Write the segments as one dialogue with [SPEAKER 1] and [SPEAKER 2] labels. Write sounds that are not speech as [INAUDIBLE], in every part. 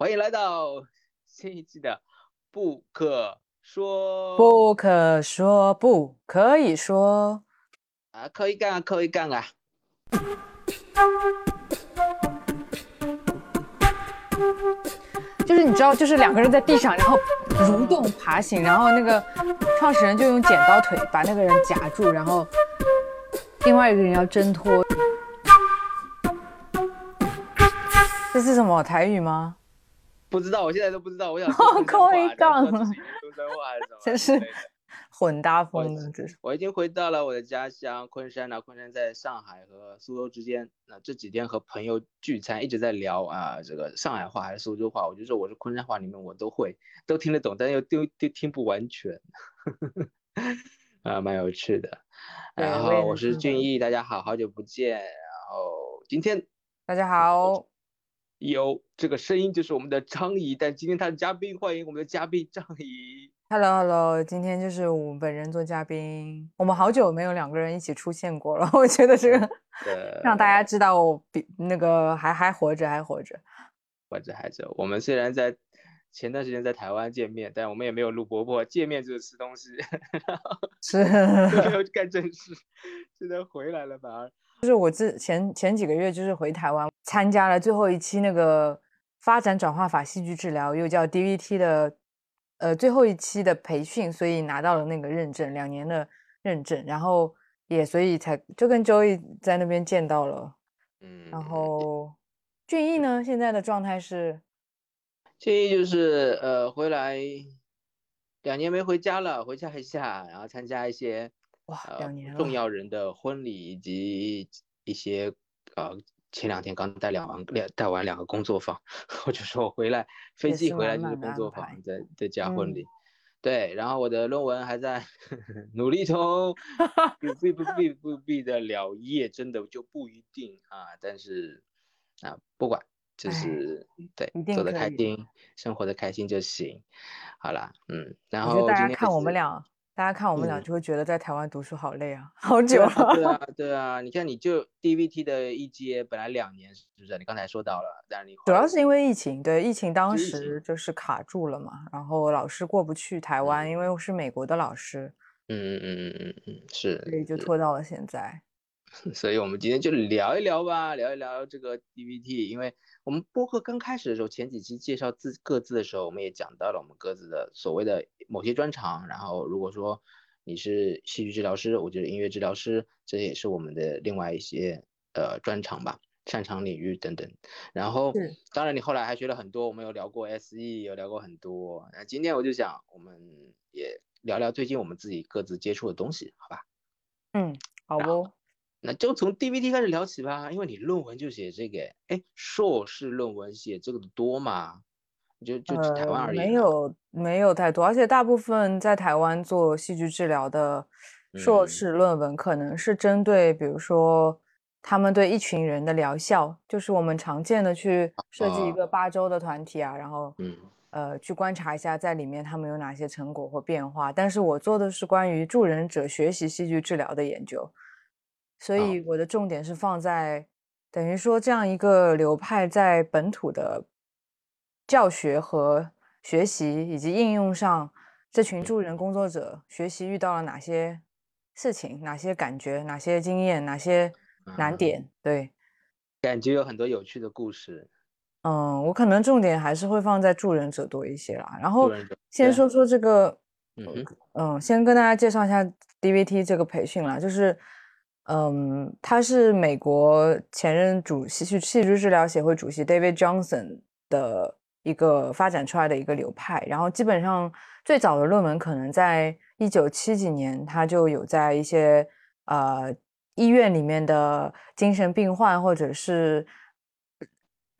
[SPEAKER 1] 欢迎来到新一季的不可说。
[SPEAKER 2] 不可说，不可以说。
[SPEAKER 1] 啊，可以干啊，可以干啊。
[SPEAKER 2] 就是你知道，就是两个人在地上，然后蠕动爬行，然后那个创始人就用剪刀腿把那个人夹住，然后另外一个人要挣脱。这是什么台语吗？
[SPEAKER 1] 不知道，我现在都不知道。我想
[SPEAKER 2] 可以 [LAUGHS] 杠，
[SPEAKER 1] 中山话还是什么？
[SPEAKER 2] 真是 [LAUGHS] 混搭风的，这是。
[SPEAKER 1] 我已经回到了我的家乡昆山了。昆山在上海和苏州之间。那这几天和朋友聚餐，一直在聊啊，这个上海话还是苏州话。我就说我是昆山话里面我都会，都听得懂，但又都都听不完全。[LAUGHS] 啊，蛮有趣的。然后我是俊逸，大家好，好久不见。然后今天
[SPEAKER 2] 大家好。
[SPEAKER 1] 有这个声音就是我们的张怡，但今天他是嘉宾，欢迎我们的嘉宾张怡。
[SPEAKER 2] Hello，Hello，今天就是我们本人做嘉宾，我们好久没有两个人一起出现过了，我觉得这个让大家知道我比那个还还活着，还活着，
[SPEAKER 1] 活着还着。我们虽然在前段时间在台湾见面，但我们也没有录播播，见面就是吃东西，[LAUGHS]
[SPEAKER 2] 是
[SPEAKER 1] 没有干正事，现在回来了反而。
[SPEAKER 2] 就是我之前前几个月就是回台湾参加了最后一期那个发展转化法戏剧治疗，又叫 DVT 的，呃最后一期的培训，所以拿到了那个认证，两年的认证，然后也所以才就跟 Joey 在那边见到了，嗯，然后俊逸呢现在的状态是，
[SPEAKER 1] 俊逸就是呃回来两年没回家了，回家一下，然后参加一些。
[SPEAKER 2] 哇，两年
[SPEAKER 1] 重要人的婚礼以及一些呃，前两天刚带两完两带完两个工作坊，[LAUGHS] 我就说我回来飞机回来就是工作坊，在在加婚礼，对，然后我的论文还在 [LAUGHS] 努力中，[LAUGHS] 必不必不必的了业，真的就不一定啊，但是啊，不管就是对，走得开心，生活的开心就行，好啦，嗯，然后
[SPEAKER 2] 大家看我们俩。大家看我们俩就会觉得在台湾读书好累啊，好久了。
[SPEAKER 1] 对啊，对啊，你看你就 DVT 的一阶本来两年是不是？你刚才说到了，但是你
[SPEAKER 2] 主要是因为疫情，对疫情当时就是卡住了嘛，然后老师过不去台湾，因为我是美国的老师。
[SPEAKER 1] 嗯嗯嗯嗯嗯嗯，是。
[SPEAKER 2] 所以就拖到了现在。[LAUGHS]
[SPEAKER 1] 所以我们今天就聊一聊吧，聊一聊这个 DVT，因为我们播客刚开始的时候，前几期介绍自各自的时候，我们也讲到了我们各自的所谓的某些专长。然后如果说你是戏剧治疗师，我觉得音乐治疗师，这也是我们的另外一些呃专长吧，擅长领域等等。然后当然你后来还学了很多，我们有聊过 SE，有聊过很多。那今天我就想，我们也聊聊最近我们自己各自接触的东西，好吧？
[SPEAKER 2] 嗯，好不？
[SPEAKER 1] 那就从 DVT 开始聊起吧，因为你论文就写这个，哎，硕士论文写这个的多吗？就就台湾而
[SPEAKER 2] 言，没有没有太多，而且大部分在台湾做戏剧治疗的硕士论文，可能是针对，比如说他们对一群人的疗效，就是我们常见的去设计一个八周的团体啊，然后嗯呃去观察一下在里面他们有哪些成果或变化。但是我做的是关于助人者学习戏剧治疗的研究。所以我的重点是放在，等于说这样一个流派在本土的教学和学习以及应用上，这群助人工作者学习遇到了哪些事情、哪些感觉、哪些经验、哪些难点？对，
[SPEAKER 1] 感觉有很多有趣的故事。
[SPEAKER 2] 嗯，我可能重点还是会放在助人者多一些啦。然后先说说这个，嗯嗯，先跟大家介绍一下 DVT 这个培训啦，就是。嗯，他是美国前任主戏剧戏剧治疗协会主席 David Johnson 的一个发展出来的一个流派。然后基本上最早的论文可能在一九七几年，他就有在一些呃医院里面的精神病患或者是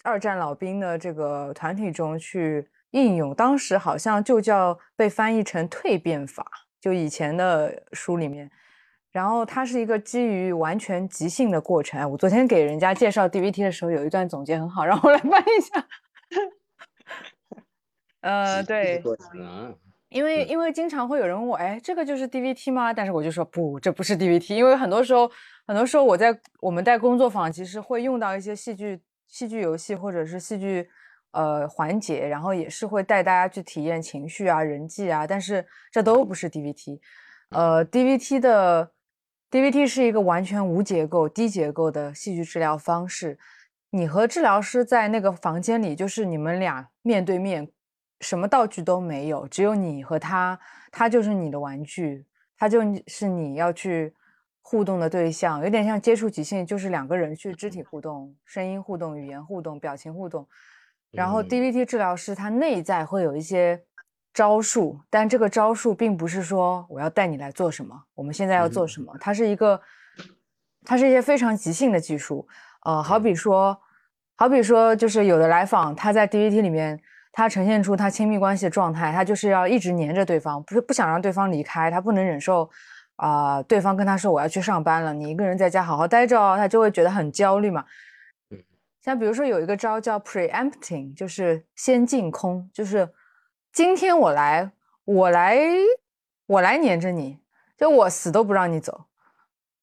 [SPEAKER 2] 二战老兵的这个团体中去应用。当时好像就叫被翻译成蜕变法，就以前的书里面。然后它是一个基于完全即兴的过程。我昨天给人家介绍 DVT 的时候，有一段总结很好，让我来翻一下。呃，对，因为因为经常会有人问我，哎，这个就是 DVT 吗？但是我就说不，这不是 DVT，因为很多时候，很多时候我在我们带工作坊，其实会用到一些戏剧戏剧游戏或者是戏剧呃环节，然后也是会带大家去体验情绪啊、人际啊，但是这都不是 DVT。呃，DVT 的 DVT 是一个完全无结构、低结构的戏剧治疗方式。你和治疗师在那个房间里，就是你们俩面对面，什么道具都没有，只有你和他，他就是你的玩具，他就是你要去互动的对象，有点像接触即兴，就是两个人去肢体互动、声音互动、语言互动、表情互动。然后 DVT 治疗师他内在会有一些招数，但这个招数并不是说我要带你来做什么，我们现在要做什么，它是一个，它是一些非常即兴的技术。呃，好比说，好比说，就是有的来访，他在 DVT 里面，他呈现出他亲密关系的状态，他就是要一直黏着对方，不是不想让对方离开，他不能忍受，啊，对方跟他说我要去上班了，你一个人在家好好待着哦，他就会觉得很焦虑嘛。像比如说有一个招叫 preempting，就是先进空，就是今天我来，我来，我来黏着你，就我死都不让你走。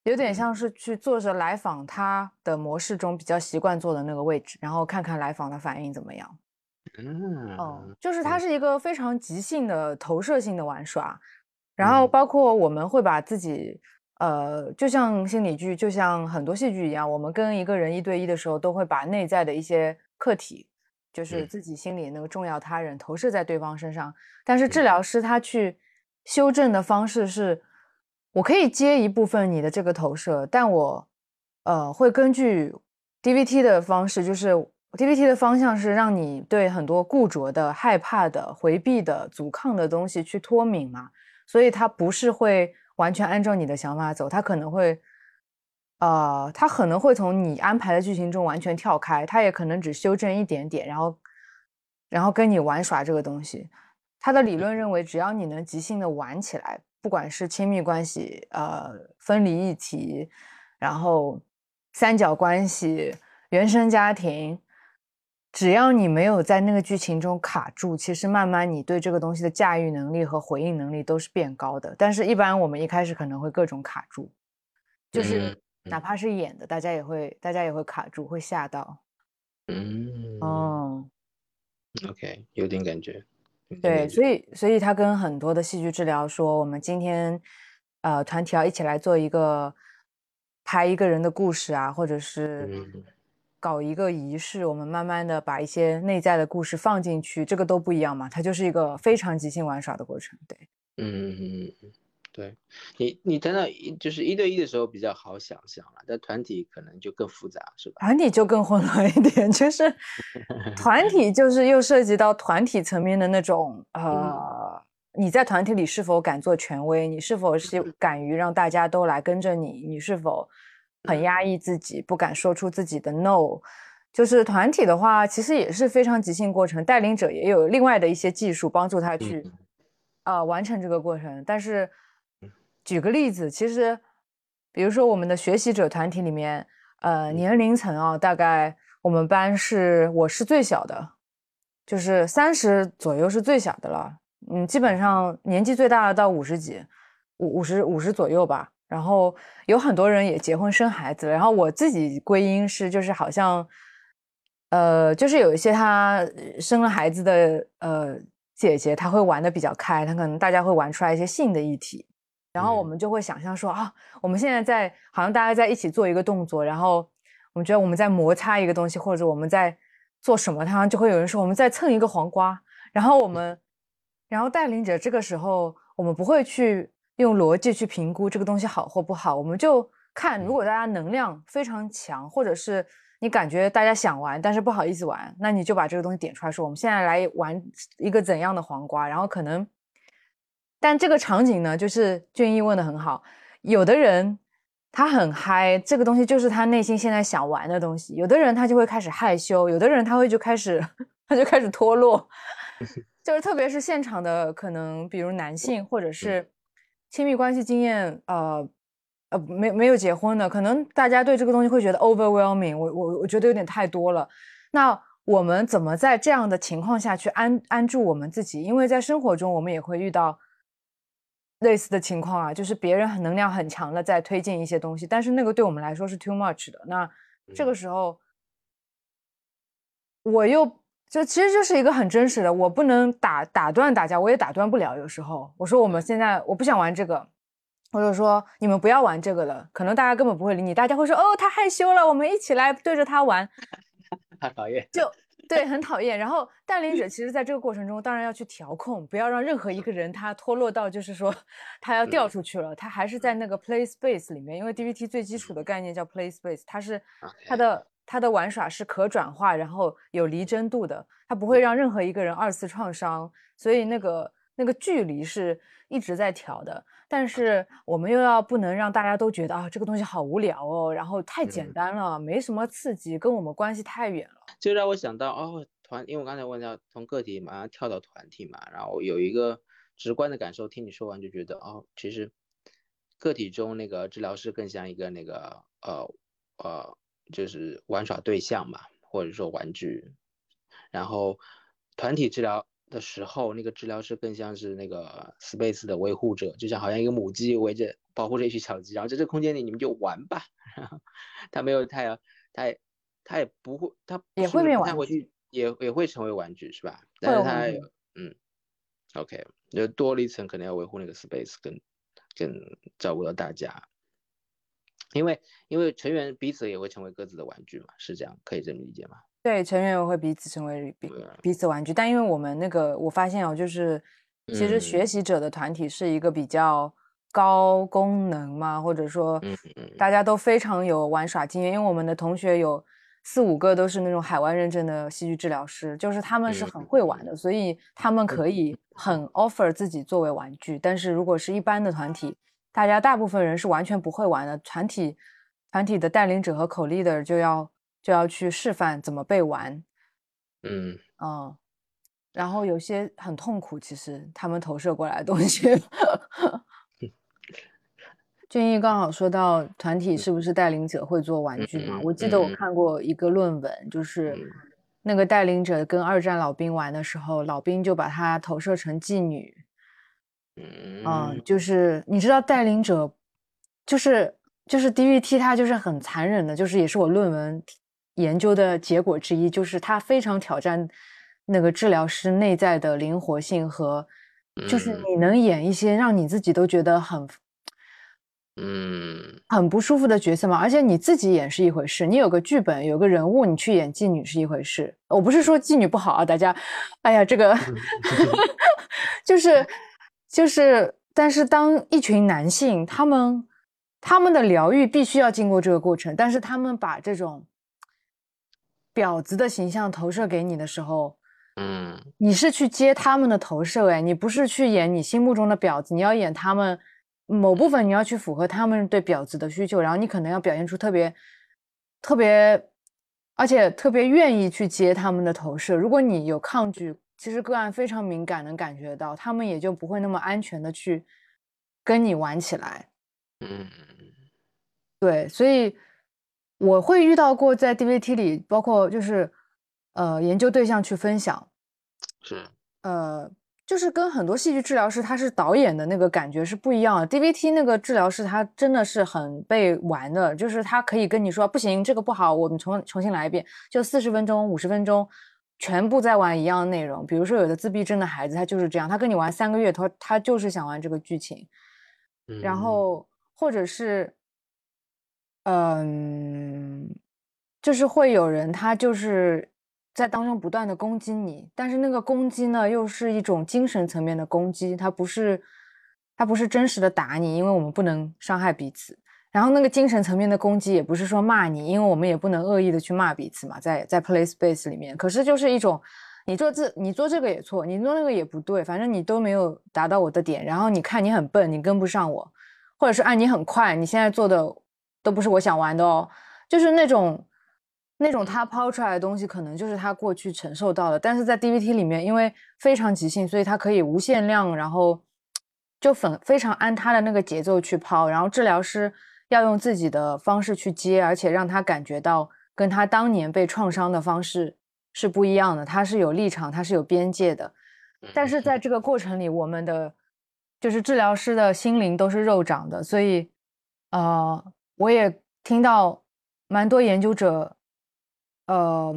[SPEAKER 2] 有点像是去坐着来访他的模式中比较习惯坐的那个位置，然后看看来访的反应怎么样。嗯，哦，就是它是一个非常即兴的投射性的玩耍，然后包括我们会把自己，呃，就像心理剧，就像很多戏剧一样，我们跟一个人一对一的时候，都会把内在的一些客体，就是自己心里那个重要他人投射在对方身上。但是治疗师他去修正的方式是。我可以接一部分你的这个投射，但我，呃，会根据 DVT 的方式，就是 DVT 的方向是让你对很多固着的、害怕的、回避的、阻抗的东西去脱敏嘛，所以它不是会完全按照你的想法走，它可能会，呃，他可能会从你安排的剧情中完全跳开，他也可能只修正一点点，然后，然后跟你玩耍这个东西。他的理论认为，只要你能即兴的玩起来。不管是亲密关系、呃分离议题，然后三角关系、原生家庭，只要你没有在那个剧情中卡住，其实慢慢你对这个东西的驾驭能力和回应能力都是变高的。但是，一般我们一开始可能会各种卡住，就是哪怕是演的，大家也会大家也会卡住，会吓到。
[SPEAKER 1] 嗯哦，OK，有点感觉。
[SPEAKER 2] 对，所以所以他跟很多的戏剧治疗说，我们今天，呃，团体要一起来做一个拍一个人的故事啊，或者是搞一个仪式，我们慢慢的把一些内在的故事放进去，这个都不一样嘛，它就是一个非常即兴玩耍的过程。对，
[SPEAKER 1] 嗯嗯嗯嗯。对你，你等等，一就是一对一的时候比较好想象了，但团体可能就更复杂，是吧？
[SPEAKER 2] 团体就更混乱一点，就是团 [LAUGHS] 体就是又涉及到团体层面的那种，呃，你在团体里是否敢做权威？你是否是敢于让大家都来跟着你？你是否很压抑自己，不敢说出自己的 no？就是团体的话，其实也是非常即兴过程，带领者也有另外的一些技术帮助他去啊完成这个过程，但是。举个例子，其实，比如说我们的学习者团体里面，呃，年龄层啊，大概我们班是我是最小的，就是三十左右是最小的了。嗯，基本上年纪最大的到五十几，五五十五十左右吧。然后有很多人也结婚生孩子，然后我自己归因是就是好像，呃，就是有一些他生了孩子的呃姐姐，她会玩的比较开，她可能大家会玩出来一些性的议题。然后我们就会想象说啊，我们现在在好像大家在一起做一个动作，然后我们觉得我们在摩擦一个东西，或者我们在做什么，他就会有人说我们在蹭一个黄瓜。然后我们，然后带领者这个时候，我们不会去用逻辑去评估这个东西好或不好，我们就看如果大家能量非常强，或者是你感觉大家想玩但是不好意思玩，那你就把这个东西点出来说，我们现在来玩一个怎样的黄瓜，然后可能。但这个场景呢，就是俊逸问的很好。有的人他很嗨，这个东西就是他内心现在想玩的东西；有的人他就会开始害羞，有的人他会就开始他就开始脱落。就是特别是现场的可能，比如男性或者是亲密关系经验，呃呃没没有结婚的，可能大家对这个东西会觉得 overwhelming。我我我觉得有点太多了。那我们怎么在这样的情况下去安安住我们自己？因为在生活中我们也会遇到。类似的情况啊，就是别人很能量很强的在推进一些东西，但是那个对我们来说是 too much 的。那这个时候，我又就其实就是一个很真实的，我不能打打断大家，我也打断不了。有时候我说我们现在我不想玩这个，或者说你们不要玩这个了，可能大家根本不会理你，大家会说哦，他害羞了，我们一起来对着他玩。[LAUGHS]
[SPEAKER 1] 他讨厌，
[SPEAKER 2] 就对，很讨厌。然后带领者其实在这个过程中，当然要去调控，不要让任何一个人他脱落到就是说他要掉。出去了，他还是在那个 play space 里面，因为 DVT 最基础的概念叫 play space，它是它的。它的玩耍是可转化，然后有离真度的，它不会让任何一个人二次创伤，所以那个那个距离是一直在调的。但是我们又要不能让大家都觉得啊，这个东西好无聊哦，然后太简单了，没什么刺激，跟我们关系太远了。
[SPEAKER 1] 就让我想到哦，团，因为我刚才问到从个体马上跳到团体嘛，然后有一个直观的感受，听你说完就觉得哦，其实个体中那个治疗师更像一个那个呃呃。就是玩耍对象嘛，或者说玩具，然后团体治疗的时候，那个治疗师更像是那个 space 的维护者，就像好像一个母鸡围着保护着一群小鸡，然后在这个空间里你们就玩吧。[LAUGHS] 他没有太，他也他也不会，他
[SPEAKER 2] 也会变玩具，
[SPEAKER 1] 也也会成为玩具是吧？但是他嗯，OK，就多了一层，可能要维护那个 space，更更照顾到大家。因为因为成员彼此也会成为各自的玩具嘛，是这样，可以这么理解吗？
[SPEAKER 2] 对，成员会彼此成为彼彼此玩具，但因为我们那个我发现哦，就是其实学习者的团体是一个比较高功能嘛，或者说大家都非常有玩耍经验，因为我们的同学有四五个都是那种海外认证的戏剧治疗师，就是他们是很会玩的，所以他们可以。很 offer 自己作为玩具，但是如果是一般的团体。大家大部分人是完全不会玩的，团体团体的带领者和口 leader 就要就要去示范怎么被玩，
[SPEAKER 1] 嗯
[SPEAKER 2] 嗯，然后有些很痛苦，其实他们投射过来的东西。[LAUGHS] 俊逸刚好说到团体是不是带领者会做玩具嘛？我记得我看过一个论文，就是那个带领者跟二战老兵玩的时候，老兵就把他投射成妓女。嗯，就是你知道带领者，就是就是 DVT，他就是很残忍的，就是也是我论文研究的结果之一，就是它非常挑战那个治疗师内在的灵活性和，就是你能演一些让你自己都觉得很，
[SPEAKER 1] 嗯，
[SPEAKER 2] 很不舒服的角色嘛？而且你自己演是一回事，你有个剧本有个人物，你去演妓女是一回事。我不是说妓女不好啊，大家，哎呀，这个 [LAUGHS] 就是。就是，但是当一群男性，他们他们的疗愈必须要经过这个过程，但是他们把这种婊子的形象投射给你的时候，
[SPEAKER 1] 嗯，
[SPEAKER 2] 你是去接他们的投射，哎，你不是去演你心目中的婊子，你要演他们某部分，你要去符合他们对婊子的需求，然后你可能要表现出特别特别，而且特别愿意去接他们的投射。如果你有抗拒。其实个案非常敏感，能感觉到，他们也就不会那么安全的去跟你玩起来。
[SPEAKER 1] 嗯，
[SPEAKER 2] 对，所以我会遇到过在 DVT 里，包括就是呃研究对象去分享，
[SPEAKER 1] 是。
[SPEAKER 2] 呃就是跟很多戏剧治疗师他是导演的那个感觉是不一样的。DVT 那个治疗师他真的是很被玩的，就是他可以跟你说不行，这个不好，我们重重新来一遍，就四十分钟、五十分钟。全部在玩一样的内容，比如说有的自闭症的孩子，他就是这样，他跟你玩三个月，他他就是想玩这个剧情，然后或者是，嗯，就是会有人他就是在当中不断的攻击你，但是那个攻击呢，又是一种精神层面的攻击，他不是他不是真实的打你，因为我们不能伤害彼此。然后那个精神层面的攻击也不是说骂你，因为我们也不能恶意的去骂彼此嘛，在在 play space 里面。可是就是一种，你做这你做这个也错，你做那个也不对，反正你都没有达到我的点。然后你看你很笨，你跟不上我，或者是啊你很快，你现在做的都不是我想玩的哦。就是那种那种他抛出来的东西，可能就是他过去承受到的。但是在 DVT 里面，因为非常即兴，所以他可以无限量，然后就粉非常按他的那个节奏去抛，然后治疗师。要用自己的方式去接，而且让他感觉到跟他当年被创伤的方式是不一样的。他是有立场，他是有边界的。但是在这个过程里，我们的就是治疗师的心灵都是肉长的，所以，呃，我也听到蛮多研究者，呃，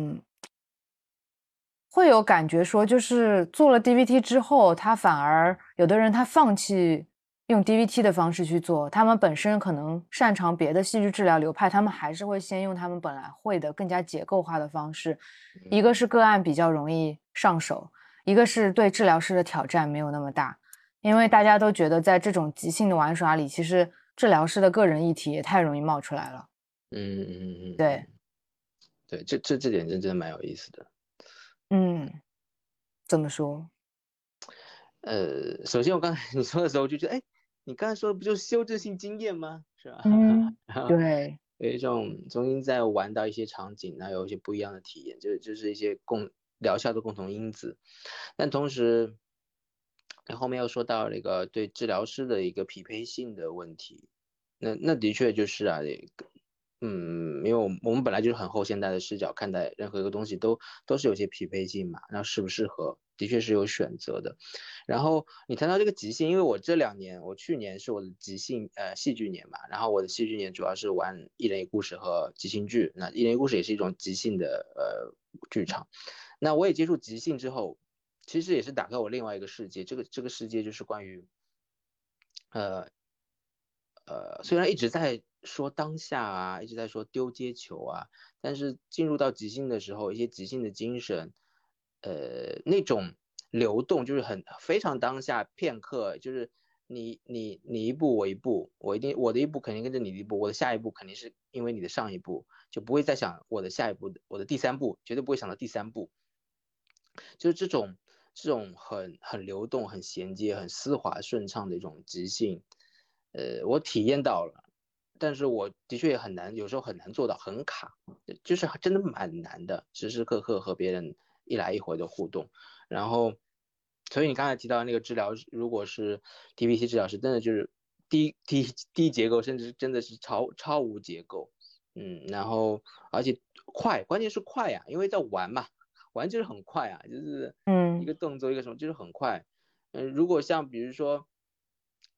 [SPEAKER 2] 会有感觉说，就是做了 DVT 之后，他反而有的人他放弃用 DVT 的方式去做，他们本身可能擅长别的戏剧治疗流派，他们还是会先用他们本来会的更加结构化的方式。一个是个案比较容易上手，一个是对治疗师的挑战没有那么大，因为大家都觉得在这种即兴的玩耍里，其实治疗师的个人议题也太容易冒出来了。
[SPEAKER 1] 嗯嗯嗯，
[SPEAKER 2] 对，
[SPEAKER 1] 对，这这这点真真的蛮有意思的。
[SPEAKER 2] 嗯，怎么说？
[SPEAKER 1] 呃，首先我刚才 [LAUGHS] 你说的时候，就觉得，哎，你刚才说的不就是修正性经验吗？是吧？
[SPEAKER 2] 嗯，[LAUGHS] 对，
[SPEAKER 1] 有一种重新再玩到一些场景，然后有一些不一样的体验，就就是一些共疗效的共同因子。但同时，你后面又说到那个对治疗师的一个匹配性的问题，那那的确就是啊，嗯，因为我们本来就是很后现代的视角看待任何一个东西，都都是有些匹配性嘛，然后适不适合，的确是有选择的。然后你谈到这个即兴，因为我这两年，我去年是我的即兴呃戏剧年嘛，然后我的戏剧年主要是玩一人一故事和即兴剧，那一人一故事也是一种即兴的呃剧场。那我也接触即兴之后，其实也是打开我另外一个世界，这个这个世界就是关于呃呃，虽然一直在。说当下啊，一直在说丢接球啊，但是进入到即兴的时候，一些即兴的精神，呃，那种流动就是很非常当下片刻，就是你你你一步我一步，我一定我的一步肯定跟着你的一步，我的下一步肯定是因为你的上一步，就不会再想我的下一步，我的第三步绝对不会想到第三步，就是这种这种很很流动、很衔接、很丝滑顺畅的一种即兴，呃，我体验到了。但是我的确也很难，有时候很难做到，很卡，就是真的蛮难的，时时刻刻和别人一来一回的互动。然后，所以你刚才提到那个治疗，如果是 DBT 治疗师，真的就是低低低结构，甚至真的是超超无结构。嗯，然后而且快，关键是快呀，因为在玩嘛，玩就是很快啊，就是嗯一个动作一个什么就是很快。嗯，如果像比如说，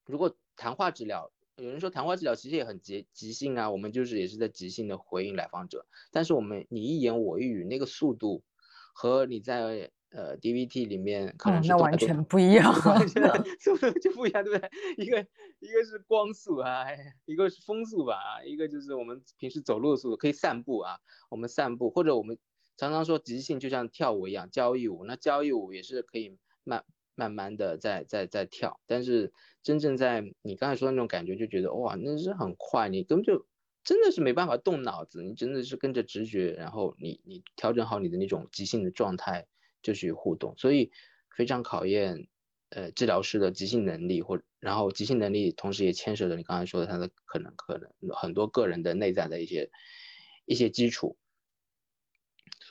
[SPEAKER 1] 如果谈话治疗。有人说谈话治疗其实也很即即兴啊，我们就是也是在即兴的回应来访者，但是我们你一言我一语那个速度，和你在呃 DVT 里面可能
[SPEAKER 2] 那完全不一样，
[SPEAKER 1] 速度就不一样，对不对？一个一个是光速啊，一个是风速吧，一个就是我们平时走路的速度，可以散步啊，我们散步或者我们常常说即兴就像跳舞一样，交谊舞，那交谊舞也是可以慢。慢慢的在在在跳，但是真正在你刚才说的那种感觉，就觉得哇，那是很快，你根本就真的是没办法动脑子，你真的是跟着直觉，然后你你调整好你的那种即兴的状态就去互动，所以非常考验呃治疗师的即兴能力，或然后即兴能力同时也牵涉着你刚才说的他的可能可能很多个人的内在的一些一些基础。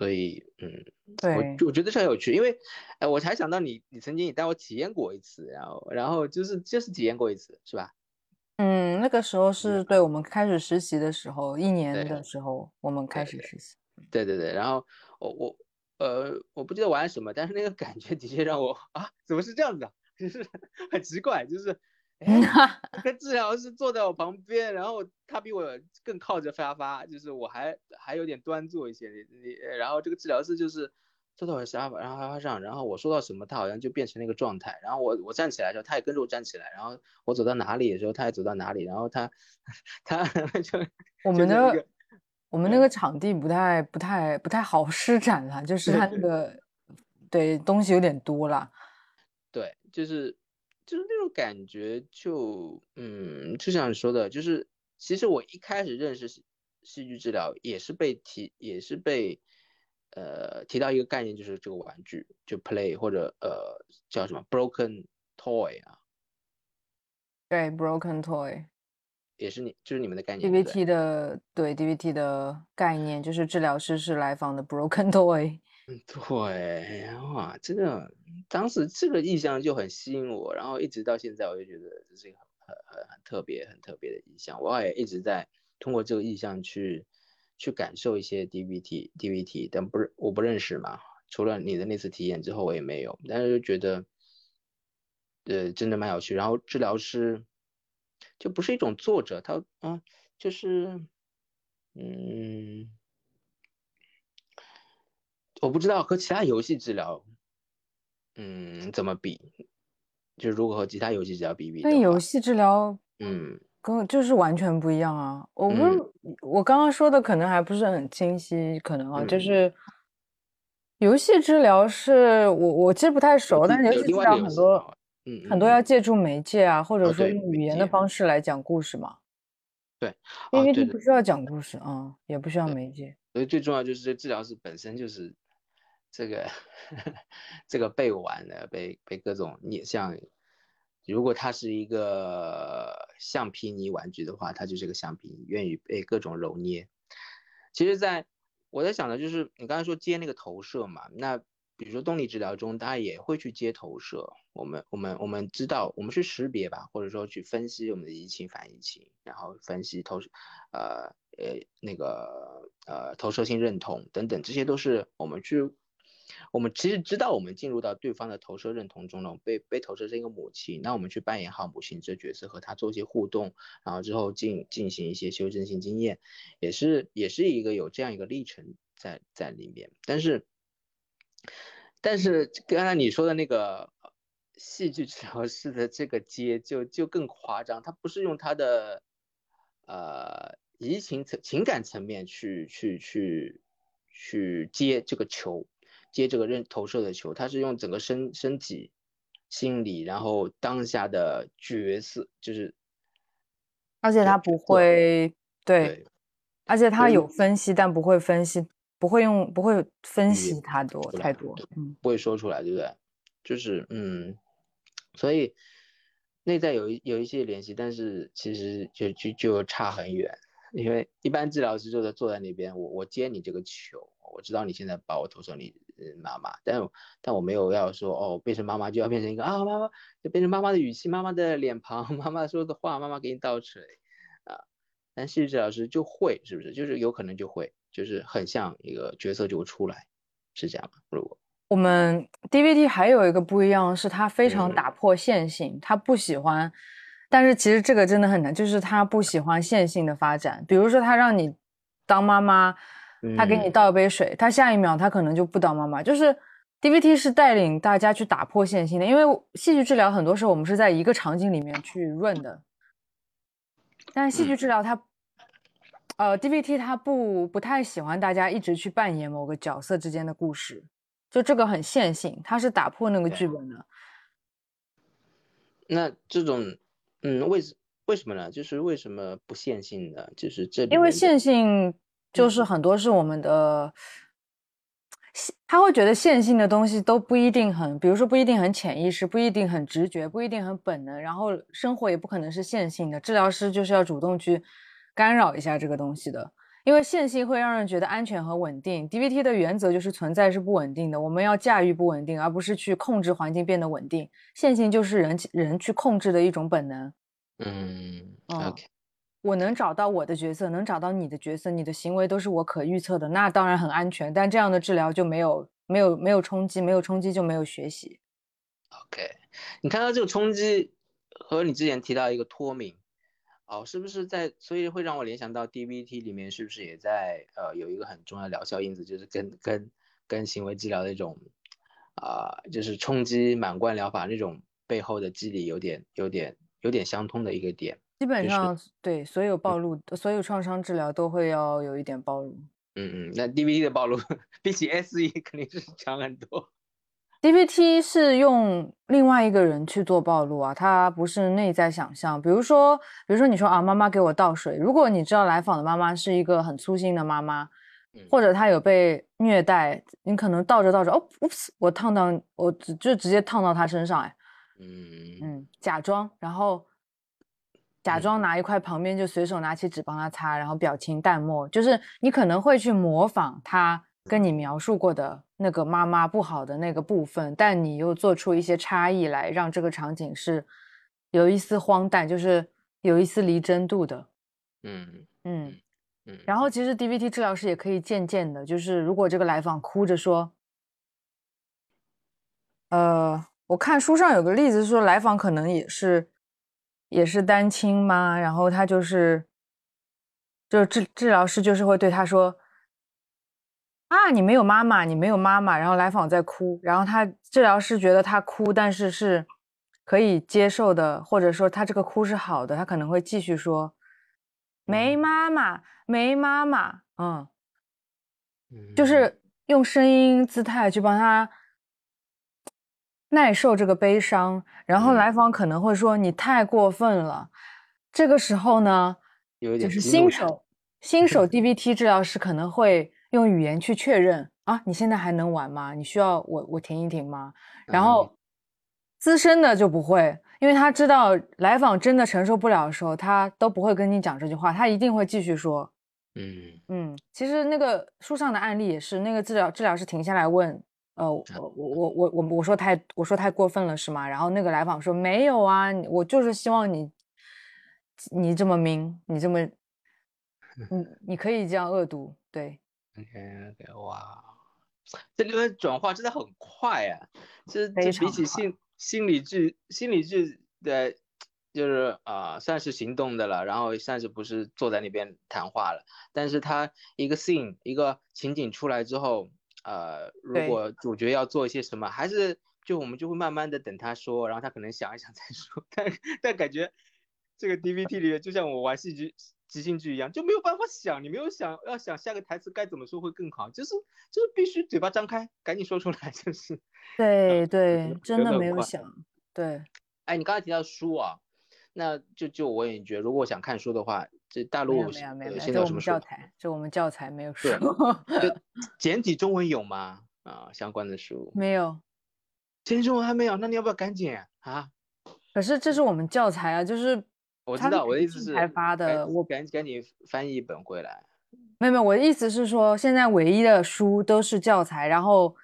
[SPEAKER 1] 所以，嗯，
[SPEAKER 2] 对，
[SPEAKER 1] 我我觉得是很有趣，因为，哎，我才想到你，你曾经也带我体验过一次，然后，然后就是就是体验过一次，是吧？
[SPEAKER 2] 嗯，那个时候是对我们开始实习的时候，一年的时候我们开始实习。
[SPEAKER 1] 对对对，然后我我呃，我不记得玩什么，但是那个感觉的确让我啊，怎么是这样子啊？[LAUGHS] 就是很奇怪，就是。跟 [LAUGHS] 治疗师坐在我旁边，然后他比我更靠着沙发，就是我还还有点端坐一些。你你，然后这个治疗师就是坐在我的沙发，然后沙发上，然后我说到什么，他好像就变成那个状态。然后我我站起来的时候，他也跟着我站起来。然后我走到哪里的时候，他也走到哪里。然后他 [LAUGHS] 他就
[SPEAKER 2] 我们的我们那个场地不太不太不太好施展了，就是他那个对东西有点多了。
[SPEAKER 1] 对，就是。就是那种感觉，就嗯，就像你说的，就是其实我一开始认识戏戏剧治疗，也是被提，也是被呃提到一个概念，就是这个玩具，就 play 或者呃叫什么 broken toy 啊。
[SPEAKER 2] 对，broken toy
[SPEAKER 1] 也是你，就是你们的概念。
[SPEAKER 2] DVT 的对 DVT 的概念，就是治疗师是来访的 broken [LAUGHS] toy。[LAUGHS]
[SPEAKER 1] 对，哇，这个当时这个意象就很吸引我，然后一直到现在，我就觉得这是一个很很很特别、很特别的意象。我也一直在通过这个意象去去感受一些 DVT DVT，但不是我不认识嘛，除了你的那次体验之后，我也没有，但是就觉得，呃，真的蛮有趣。然后治疗师就不是一种作者，他啊，就是嗯。我不知道和其他游戏治疗，嗯，怎么比？就如果和其他游戏治疗比比，
[SPEAKER 2] 那游戏治疗，
[SPEAKER 1] 嗯，
[SPEAKER 2] 跟就是完全不一样啊。我不是我刚刚说的可能还不是很清晰，可能啊，就是游戏治疗是我我其实不太熟，但是游戏治疗很多，
[SPEAKER 1] 嗯，
[SPEAKER 2] 很多要借助媒介啊，或者说用语言的方式来讲故事嘛。
[SPEAKER 1] 对
[SPEAKER 2] 因为这不需要讲故事啊，也不需要媒介。
[SPEAKER 1] 所以最重要就是这治疗师本身就是这个 [LAUGHS] 这个被玩的，被被各种你像，如果它是一个橡皮泥玩具的话，它就是个橡皮泥，愿意被各种揉捏。其实，在我在想的就是你刚才说接那个投射嘛，那。比如说动力治疗中，大家也会去接投射。我们我们我们知道，我们去识别吧，或者说去分析我们的移情反移情，然后分析投，呃呃那个呃投射性认同等等，这些都是我们去，我们其实知道我们进入到对方的投射认同中了，被被投射成一个母亲，那我们去扮演好母亲这角色，和他做一些互动，然后之后进进行一些修正性经验，也是也是一个有这样一个历程在在里面，但是。但是刚才你说的那个戏剧治疗师的这个接就就更夸张，他不是用他的呃移情层情感层面去去去去接这个球，接这个认投射的球，他是用整个身身体、心理，然后当下的角色，就是，
[SPEAKER 2] 而且他不会对，而且他有分析，但不会分析。不会用，不会分析太多太多，嗯，
[SPEAKER 1] 不会说出来，对不对？就是嗯，所以内在有一有一些联系，但是其实就就就差很远，因为一般治疗师就在坐在那边，我我接你这个球，我知道你现在把我投射你妈妈，但但我没有要说哦，变成妈妈就要变成一个啊妈妈，就变成妈妈的语气、妈妈的脸庞、[LAUGHS] 妈妈说的话、妈妈给你倒水啊，但戏剧治疗师就会是不是？就是有可能就会。就是很像一个角色就会出来，是这样吗？如果
[SPEAKER 2] 我们 DVT 还有一个不一样，是它非常打破线性，它不喜欢。但是其实这个真的很难，就是他不喜欢线性的发展。比如说他让你当妈妈，他给你倒一杯水，他下一秒他可能就不当妈妈。就是 DVT 是带领大家去打破线性的，因为戏剧治疗很多时候我们是在一个场景里面去润的，但是戏剧治疗它。呃，DVT 它不不太喜欢大家一直去扮演某个角色之间的故事，就这个很线性，它是打破那个剧本的。
[SPEAKER 1] 那这种，嗯，为为什么呢？就是为什么不线性的？就是这
[SPEAKER 2] 因为线性就是很多是我们的，他会觉得线性的东西都不一定很，比如说不一定很潜意识，不一定很直觉，不一定很本能，然后生活也不可能是线性的。治疗师就是要主动去。干扰一下这个东西的，因为线性会让人觉得安全和稳定。DVT 的原则就是存在是不稳定的，我们要驾驭不稳定，而不是去控制环境变得稳定。线性就是人人去控制的一种本能。
[SPEAKER 1] 嗯，OK，
[SPEAKER 2] 我能找到我的角色，能找到你的角色，你的行为都是我可预测的，那当然很安全。但这样的治疗就没有没有没有冲击，没有冲击就没有学习。
[SPEAKER 1] OK，你看到这个冲击和你之前提到一个脱敏。哦，是不是在？所以会让我联想到 DBT 里面是不是也在呃有一个很重要的疗效因子，就是跟跟跟行为治疗那种啊，就是冲击满贯疗法那种背后的机理有点有点有点相通的一个点。
[SPEAKER 2] 基本上对所有暴露、所有创伤治疗都会要有一点暴露。
[SPEAKER 1] 嗯嗯，那 DBT 的暴露比起 SE 肯定是强很多。
[SPEAKER 2] DVT 是用另外一个人去做暴露啊，它不是内在想象。比如说，比如说你说啊，妈妈给我倒水。如果你知道来访的妈妈是一个很粗心的妈妈，或者她有被虐待，你可能倒着倒着，哦，oops，我烫到，我就直接烫到她身上，哎，
[SPEAKER 1] 嗯
[SPEAKER 2] 嗯，假装，然后假装拿一块旁边就随手拿起纸帮他擦，然后表情淡漠，就是你可能会去模仿他。跟你描述过的那个妈妈不好的那个部分，但你又做出一些差异来，让这个场景是有一丝荒诞，就是有一丝离真度的。
[SPEAKER 1] 嗯
[SPEAKER 2] 嗯嗯。然后其实 DVT 治疗师也可以渐渐的，就是如果这个来访哭着说，呃，我看书上有个例子说，来访可能也是也是单亲妈，然后他就是，就治治疗师就是会对他说。啊，你没有妈妈，你没有妈妈，然后来访在哭，然后他治疗师觉得他哭，但是是可以接受的，或者说他这个哭是好的，他可能会继续说没妈妈，没妈妈，嗯，就是用声音姿态去帮他耐受这个悲伤，然后来访可能会说你太过分了，这个时候呢，就是新手新手 DBT 治疗师可能会。用语言去确认啊，你现在还能玩吗？你需要我我停一停吗？然后资深的就不会，因为他知道来访真的承受不了的时候，他都不会跟你讲这句话，他一定会继续说。嗯嗯，其实那个书上的案例也是，那个治疗治疗师停下来问，呃，我我我我我说太我说太过分了是吗？然后那个来访说没有啊，我就是希望你你这么明，你这么，[LAUGHS] 你你可以这样恶毒，对。
[SPEAKER 1] OK OK，哇，这里面转化真的很快啊！这这比起心心理剧心理剧的，就是啊，算是行动的了，然后算是不是坐在那边谈话了。但是他一个 scene 一个情景出来之后，呃，如果主角要做一些什么，还是就我们就会慢慢的等他说，然后他可能想一想再说。[LAUGHS] 但但感觉这个 DVT 里面就像我玩戏剧。即兴剧一样就没有办法想，你没有想要想下个台词该怎么说会更好，就是就是必须嘴巴张开，赶紧说出来，就是。
[SPEAKER 2] 对对，[LAUGHS] 真的没有想。对。
[SPEAKER 1] 哎，你刚才提到书啊，那就就我也觉得，如果想看书的话，这大陆
[SPEAKER 2] 没有没有没有，这我们教材，这我们教材没有书。[LAUGHS]
[SPEAKER 1] 简体中文有吗？啊，相关的书
[SPEAKER 2] 没有。
[SPEAKER 1] 简体中文还没有，那你要不要赶紧啊？
[SPEAKER 2] 可是这是我们教材啊，就是。
[SPEAKER 1] 我知道我的意思是
[SPEAKER 2] 开发的，
[SPEAKER 1] 我赶赶紧翻译一本回来。
[SPEAKER 2] 没有没有，我的意思是说，现在唯一的书都是教材，然后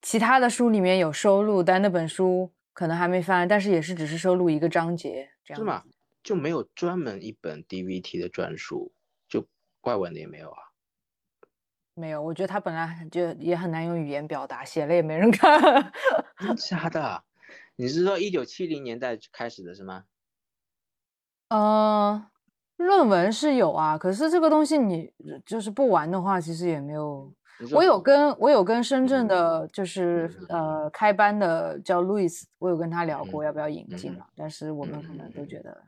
[SPEAKER 2] 其他的书里面有收录，但那本书可能还没翻，但是也是只是收录一个章节这样。
[SPEAKER 1] 是吗？就没有专门一本 DVT 的专书，就怪文的也没有啊？
[SPEAKER 2] 没有，我觉得他本来就也很难用语言表达，写了也没人看。[LAUGHS]
[SPEAKER 1] 真的？你是说一九七零年代开始的是吗？
[SPEAKER 2] 呃，论文是有啊，可是这个东西你就是不玩的话，其实也没有。我有跟我有跟深圳的，就是呃开班的叫 Louis，我有跟他聊过要不要引进嘛，但是我们可能都觉得，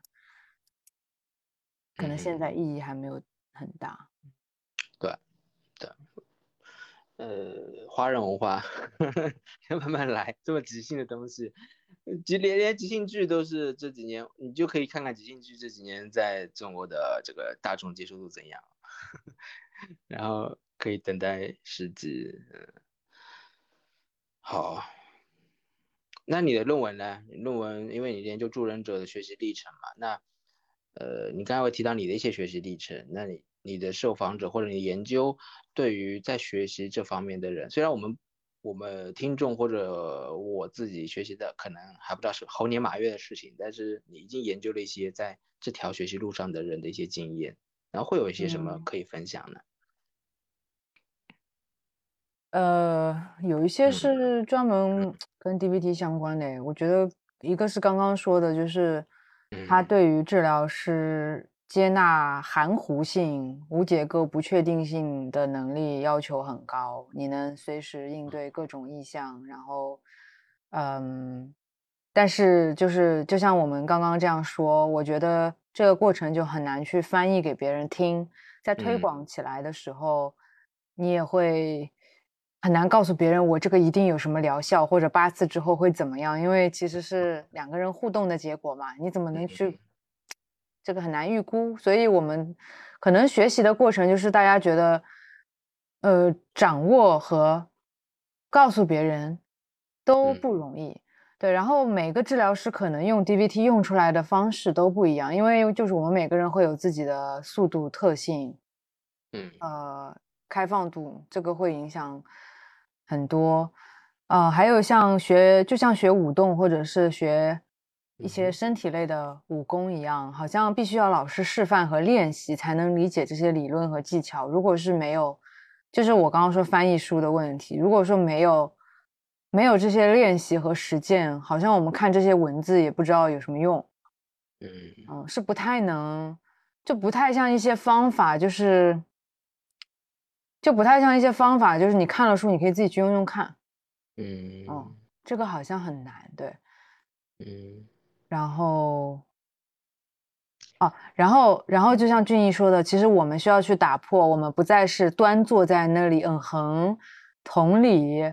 [SPEAKER 2] 可能现在意义还没有很大。
[SPEAKER 1] 对，对，呃，华人文化要 [LAUGHS] 慢慢来，这么即兴的东西。即连连即兴剧都是这几年，你就可以看看即兴剧这几年在中国的这个大众接受度怎样，[LAUGHS] 然后可以等待时机。好，那你的论文呢？论文因为你研究助人者的学习历程嘛，那呃，你刚才会提到你的一些学习历程，那你你的受访者或者你研究对于在学习这方面的人，虽然我们。我们听众或者我自己学习的可能还不知道是猴年马月的事情，但是你已经研究了一些在这条学习路上的人的一些经验，然后会有一些什么可以分享呢？
[SPEAKER 2] 呃，有一些是专门跟 DVT 相关的，我觉得一个是刚刚说的，就是他对于治疗师。接纳含糊性、无结构、不确定性的能力要求很高，你能随时应对各种意向，然后，嗯，但是就是就像我们刚刚这样说，我觉得这个过程就很难去翻译给别人听，在推广起来的时候，你也会很难告诉别人我这个一定有什么疗效，或者八次之后会怎么样，因为其实是两个人互动的结果嘛，你怎么能去？这个很难预估，所以我们可能学习的过程就是大家觉得，呃，掌握和告诉别人都不容易，对。然后每个治疗师可能用 DVT 用出来的方式都不一样，因为就是我们每个人会有自己的速度特性，
[SPEAKER 1] 嗯，
[SPEAKER 2] 呃，开放度，这个会影响很多。呃，还有像学，就像学舞动或者是学。一些身体类的武功一样，好像必须要老师示范和练习才能理解这些理论和技巧。如果是没有，就是我刚刚说翻译书的问题。如果说没有，没有这些练习和实践，好像我们看这些文字也不知道有什么用。
[SPEAKER 1] 嗯
[SPEAKER 2] 嗯，是不太能，就不太像一些方法，就是就不太像一些方法，就是你看了书，你可以自己去用用看。
[SPEAKER 1] 嗯，
[SPEAKER 2] 哦，这个好像很难，对。
[SPEAKER 1] 嗯，
[SPEAKER 2] 然后，哦，然后，然后就像俊逸说的，其实我们需要去打破，我们不再是端坐在那里，嗯哼，同理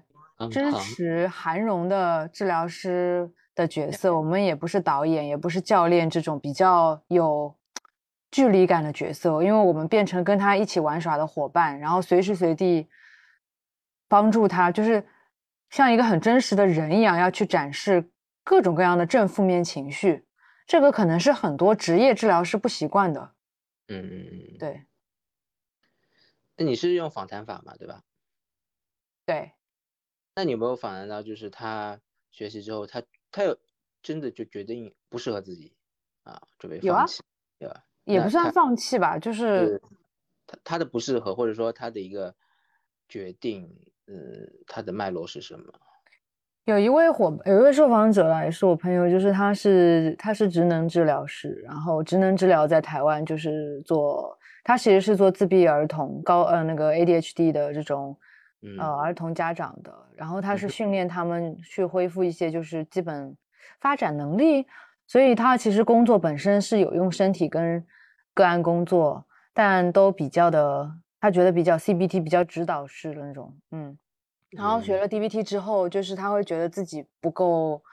[SPEAKER 2] 支持韩荣的治疗师的角色，我们也不是导演，也不是教练这种比较有距离感的角色，因为我们变成跟他一起玩耍的伙伴，然后随时随地帮助他，就是像一个很真实的人一样，要去展示。各种各样的正负面情绪，这个可能是很多职业治疗师不习惯的。
[SPEAKER 1] 嗯，
[SPEAKER 2] 对。
[SPEAKER 1] 那你是用访谈法嘛，对吧？
[SPEAKER 2] 对。
[SPEAKER 1] 那你有没有访谈到，就是他学习之后，他他有真的就决定不适合自己啊，准备放弃，对吧？
[SPEAKER 2] 也不算放弃吧，就是
[SPEAKER 1] 他他的不适合，或者说他的一个决定，嗯，他的脉络是什么？
[SPEAKER 2] 有一位伙，有一位受访者啦，也是我朋友，就是他是他是职能治疗师，然后职能治疗在台湾就是做，他其实是做自闭儿童高呃那个 ADHD 的这种呃儿童家长的，然后他是训练他们去恢复一些就是基本发展能力，所以他其实工作本身是有用身体跟个案工作，但都比较的，他觉得比较 CBT 比较指导式的那种，嗯。然后学了 DBT 之后，就是他会觉得自己不够，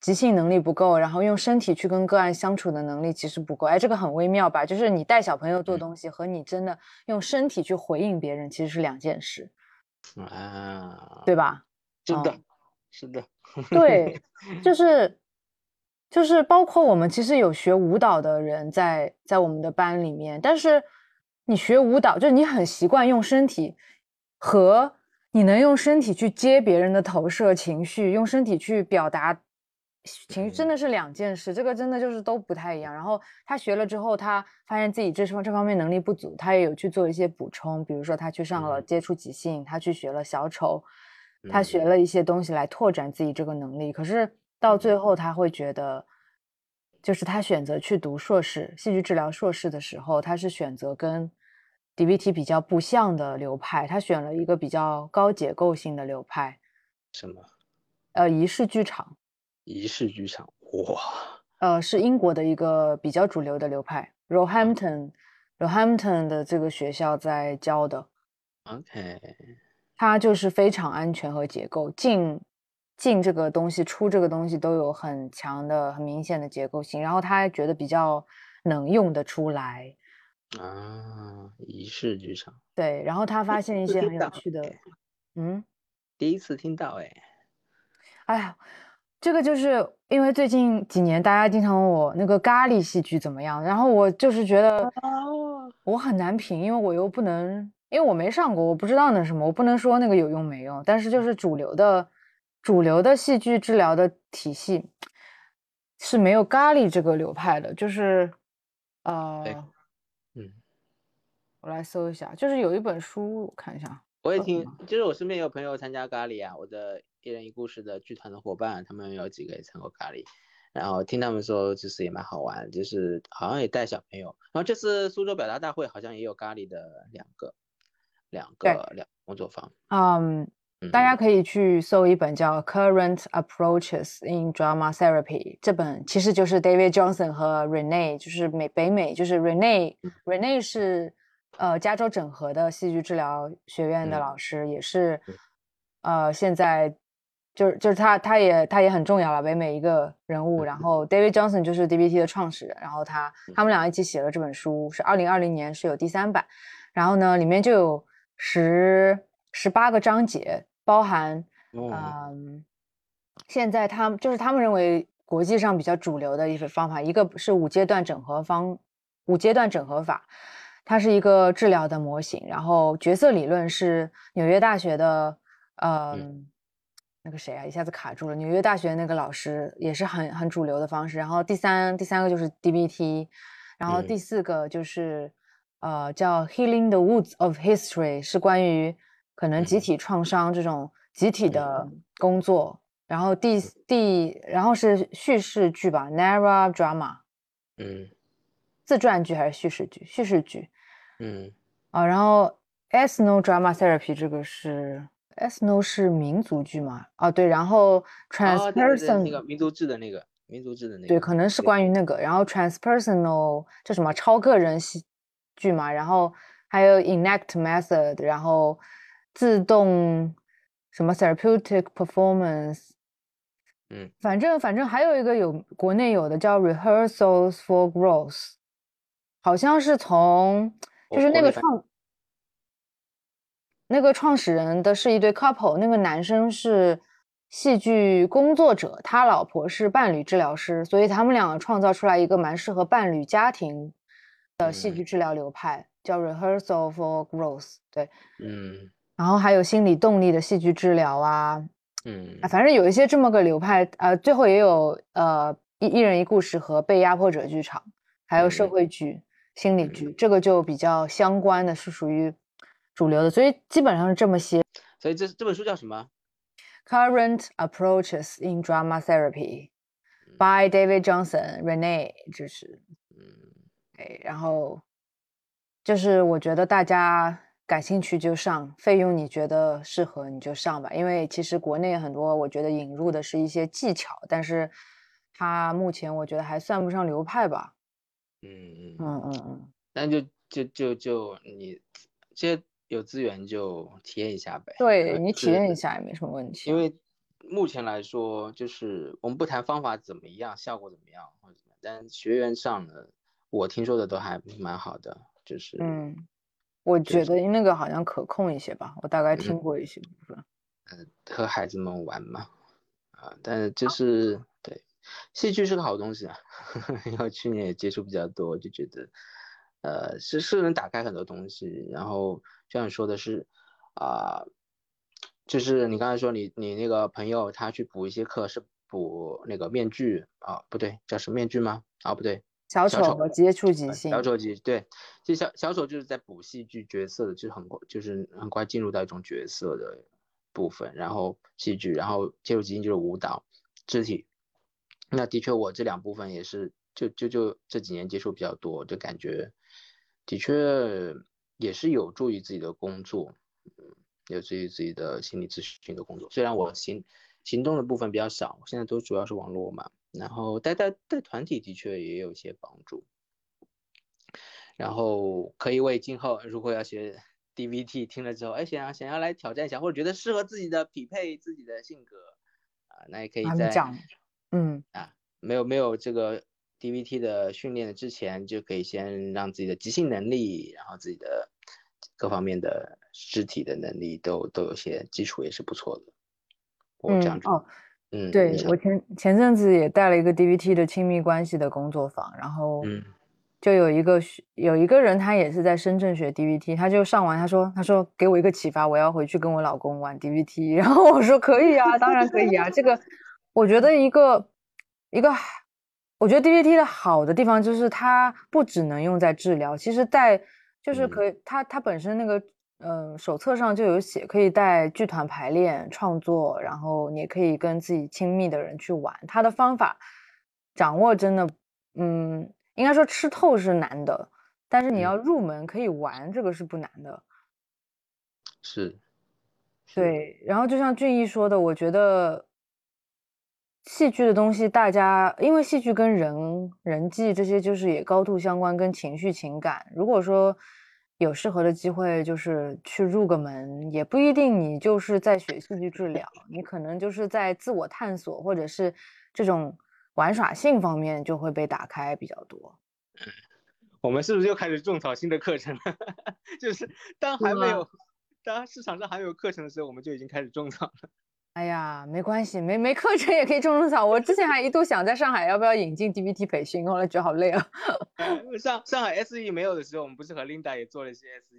[SPEAKER 2] 即兴能力不够，然后用身体去跟个案相处的能力其实不够。哎，这个很微妙吧？就是你带小朋友做东西和你真的用身体去回应别人其实是两件事，
[SPEAKER 1] 啊，
[SPEAKER 2] 对吧？
[SPEAKER 1] 真的，是的，
[SPEAKER 2] 对，就是就是包括我们其实有学舞蹈的人在在我们的班里面，但是你学舞蹈，就是你很习惯用身体和。你能用身体去接别人的投射情绪，用身体去表达情绪，真的是两件事。这个真的就是都不太一样。然后他学了之后，他发现自己这方这方面能力不足，他也有去做一些补充。比如说，他去上了接触即兴，他去学了小丑，他学了一些东西来拓展自己这个能力。可是到最后，他会觉得，就是他选择去读硕士戏剧治疗硕士的时候，他是选择跟。DBT 比较不像的流派，他选了一个比较高结构性的流派。
[SPEAKER 1] 什么？
[SPEAKER 2] 呃，仪式剧场。
[SPEAKER 1] 仪式剧场，哇！
[SPEAKER 2] 呃，是英国的一个比较主流的流派，Roehampton，Roehampton 的这个学校在教的。
[SPEAKER 1] OK。
[SPEAKER 2] 它就是非常安全和结构，进进这个东西，出这个东西都有很强的、很明显的结构性，然后他还觉得比较能用得出来。
[SPEAKER 1] 啊，仪式剧场。
[SPEAKER 2] 对，然后他发现一些很有趣的，嗯，
[SPEAKER 1] 第一次听到，哎，
[SPEAKER 2] 哎呀，这个就是因为最近几年大家经常问我那个咖喱戏剧怎么样，然后我就是觉得我很难评，因为我又不能，因为我没上过，我不知道那什么，我不能说那个有用没用，但是就是主流的主流的戏剧治疗的体系是没有咖喱这个流派的，就是呃。嗯我来搜一下，就是有一本书，我看一下。
[SPEAKER 1] 我也听，就是我身边有朋友参加咖喱啊，我的一人一故事的剧团的伙伴，他们有几个也参过咖喱，然后听他们说，就是也蛮好玩，就是好像也带小朋友。然后这次苏州表达大会好像也有咖喱的两个，两个两工作坊。
[SPEAKER 2] 嗯，大家可以去搜一本叫《Current Approaches in Drama Therapy》，这本其实就是 David Johnson 和 Rene，就是美北美，就是 Rene，Rene 是。呃，加州整合的戏剧治疗学院的老师也是，呃，现在就是就是他，他也他也很重要了，北美一个人物。然后 David Johnson 就是 DBT 的创始人，然后他他们俩一起写了这本书，是二零二零年是有第三版。然后呢，里面就有十十八个章节，包含嗯，现在他们就是他们认为国际上比较主流的一些方法，一个是五阶段整合方，五阶段整合法。它是一个治疗的模型，然后角色理论是纽约大学的，嗯，那个谁啊，一下子卡住了。纽约大学那个老师也是很很主流的方式。然后第三第三个就是 DBT，然后第四个就是呃叫 Healing the Woods of History，是关于可能集体创伤这种集体的工作。然后第第然后是叙事剧吧，Narra Drama，
[SPEAKER 1] 嗯，
[SPEAKER 2] 自传剧还是叙事剧？叙事剧。
[SPEAKER 1] 嗯
[SPEAKER 2] 啊，然后 ethno drama therapy 这个是 ethno 是民族剧嘛？啊，对，然后 transperson
[SPEAKER 1] 那个民族志的那个民族志的那个，
[SPEAKER 2] 对，可能是关于那个。然后 transpersonal 叫什么超个人戏剧嘛？然后还有 enact method，然后自动什么 therapeutic performance。
[SPEAKER 1] 嗯，
[SPEAKER 2] 反正反正还有一个有国内有的叫 rehearsals for growth，好像是从就是那个创那个创始人的是一对 couple，那个男生是戏剧工作者，他老婆是伴侣治疗师，所以他们两个创造出来一个蛮适合伴侣家庭的戏剧治疗流派，叫 rehearsal for growth。对，
[SPEAKER 1] 嗯，
[SPEAKER 2] 然后还有心理动力的戏剧治疗啊。
[SPEAKER 1] 嗯
[SPEAKER 2] 啊，反正有一些这么个流派，呃，最后也有呃一一人一故事和被压迫者剧场，还有社会剧、心理剧，这个就比较相关的是属于主流的，所以基本上是这么些。
[SPEAKER 1] 所以这这本书叫什么
[SPEAKER 2] ？Current Approaches in Drama Therapy by David Johnson Rene，就是，嗯，哎，然后就是我觉得大家。感兴趣就上，费用你觉得适合你就上吧。因为其实国内很多，我觉得引入的是一些技巧，但是它目前我觉得还算不上流派吧。
[SPEAKER 1] 嗯
[SPEAKER 2] 嗯嗯嗯嗯，
[SPEAKER 1] 那就就就就你，这有资源就体验一下呗。
[SPEAKER 2] 对你体验一下也没什么问题。
[SPEAKER 1] 因为目前来说，就是我们不谈方法怎么样，效果怎么样或者怎么样，但学员上的我听说的都还蛮好的，就是
[SPEAKER 2] 嗯。我觉得那个好像可控一些吧，我大概听过一些部分。
[SPEAKER 1] 嗯，和孩子们玩嘛，啊，但是就是对，戏剧是个好东西啊。[LAUGHS] 因为去年也接触比较多，就觉得，呃，是是能打开很多东西。然后就像你说的是，啊，就是你刚才说你你那个朋友他去补一些课，是补那个面具啊？不对，叫什么面具吗？啊，不对。
[SPEAKER 2] 小丑和接触即兴，
[SPEAKER 1] 小丑即对，其实小小丑就是在补戏剧角色的，就是很快，就是很快进入到一种角色的部分，然后戏剧，然后接触即兴就是舞蹈、肢体。那的确，我这两部分也是，就就就这几年接触比较多，就感觉的确也是有助于自己的工作，嗯，有助于自己的心理咨询的工作。虽然我行行动的部分比较少，现在都主要是网络嘛。然后带带带团体的确也有一些帮助，然后可以为今后如果要学 [LAUGHS] DVT 听了之后，哎想要想要来挑战一下，或者觉得适合自己的匹配自己的性格啊，那也可以在
[SPEAKER 2] 嗯
[SPEAKER 1] 啊没有没有这个 DVT 的训练之前，就可以先让自己的即兴能力，然后自己的各方面的肢体的能力都都有些基础，也是不错的。我这样
[SPEAKER 2] 哦。嗯，对我前前阵子也带了一个 DVT 的亲密关系的工作坊，然后就有一个有一个人，他也是在深圳学 DVT，他就上完，他说他说给我一个启发，我要回去跟我老公玩 DVT，[LAUGHS] 然后我说可以啊，当然可以啊，这个我觉得一个一个，我觉得 DVT 的好的地方就是它不只能用在治疗，其实在就是可以，它它本身那个。嗯，手册上就有写，可以带剧团排练、创作，然后你也可以跟自己亲密的人去玩。他的方法掌握真的，嗯，应该说吃透是难的，但是你要入门可以玩，这个是不难的。
[SPEAKER 1] 是，
[SPEAKER 2] 对。然后就像俊逸说的，我觉得戏剧的东西，大家因为戏剧跟人人际这些就是也高度相关，跟情绪情感。如果说有适合的机会，就是去入个门，也不一定你就是在学戏剧治疗，你可能就是在自我探索，或者是这种玩耍性方面就会被打开比较多。
[SPEAKER 1] 我们是不是又开始种草新的课程了？[LAUGHS] 就是当还没有，当市场上还没有课程的时候，我们就已经开始种草了。
[SPEAKER 2] 哎呀，没关系，没没课程也可以种种草。我之前还一度想在上海要不要引进 DBT 培训，后来觉得好累啊。[LAUGHS]
[SPEAKER 1] 上上海 SE 没有的时候，我们不是和 Linda 也做了一些 SE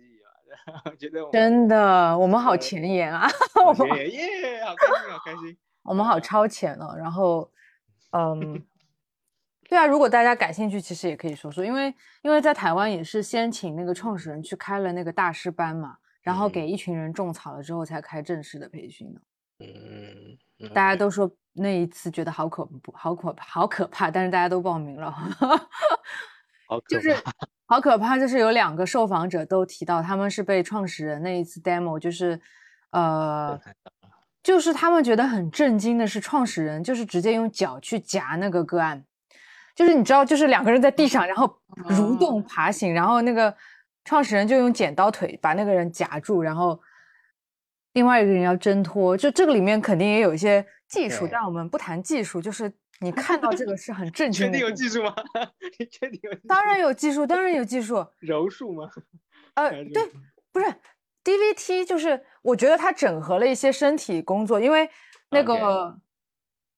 [SPEAKER 1] 嘛？[LAUGHS] 觉得
[SPEAKER 2] 真的，我们好前沿啊！我们
[SPEAKER 1] 耶，好开心，好开心。[LAUGHS]
[SPEAKER 2] 我们好超前哦。然后，嗯，对啊，如果大家感兴趣，其实也可以说说，因为因为在台湾也是先请那个创始人去开了那个大师班嘛，然后给一群人种草了之后，才开正式的培训的。
[SPEAKER 1] 嗯，
[SPEAKER 2] 大家都说那一次觉得好可怖好可好可怕，但是大家都报名了。[LAUGHS] 就是好可怕，就是有两个受访者都提到他们是被创始人那一次 demo，就是呃，就是他们觉得很震惊的是创始人就是直接用脚去夹那个个案，就是你知道，就是两个人在地上，然后蠕动爬行，然后那个创始人就用剪刀腿把那个人夹住，然后另外一个人要挣脱，就这个里面肯定也有一些技术，但我们不谈技术，就是。你 [LAUGHS] 看到这个是很正确
[SPEAKER 1] 的。[LAUGHS] 确定有技术吗？你确定有？
[SPEAKER 2] 当然有技术，当然有技术。[LAUGHS]
[SPEAKER 1] 柔术吗？
[SPEAKER 2] 呃，对，不是 DVT，就是我觉得它整合了一些身体工作，因为那个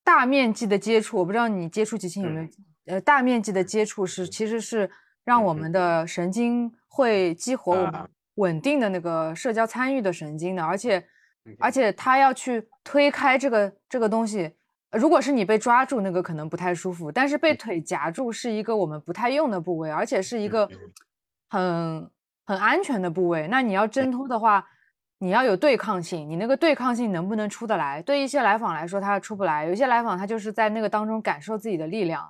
[SPEAKER 2] 大面积的接触，我不知道你接触极星有没有？呃，大面积的接触是其实是让我们的神经会激活我们稳定的那个社交参与的神经的，而且而且他要去推开这个这个东西。如果是你被抓住，那个可能不太舒服，但是被腿夹住是一个我们不太用的部位，而且是一个很很安全的部位。那你要挣脱的话，你要有对抗性，你那个对抗性能不能出得来？对一些来访来说，他出不来；有些来访他就是在那个当中感受自己的力量。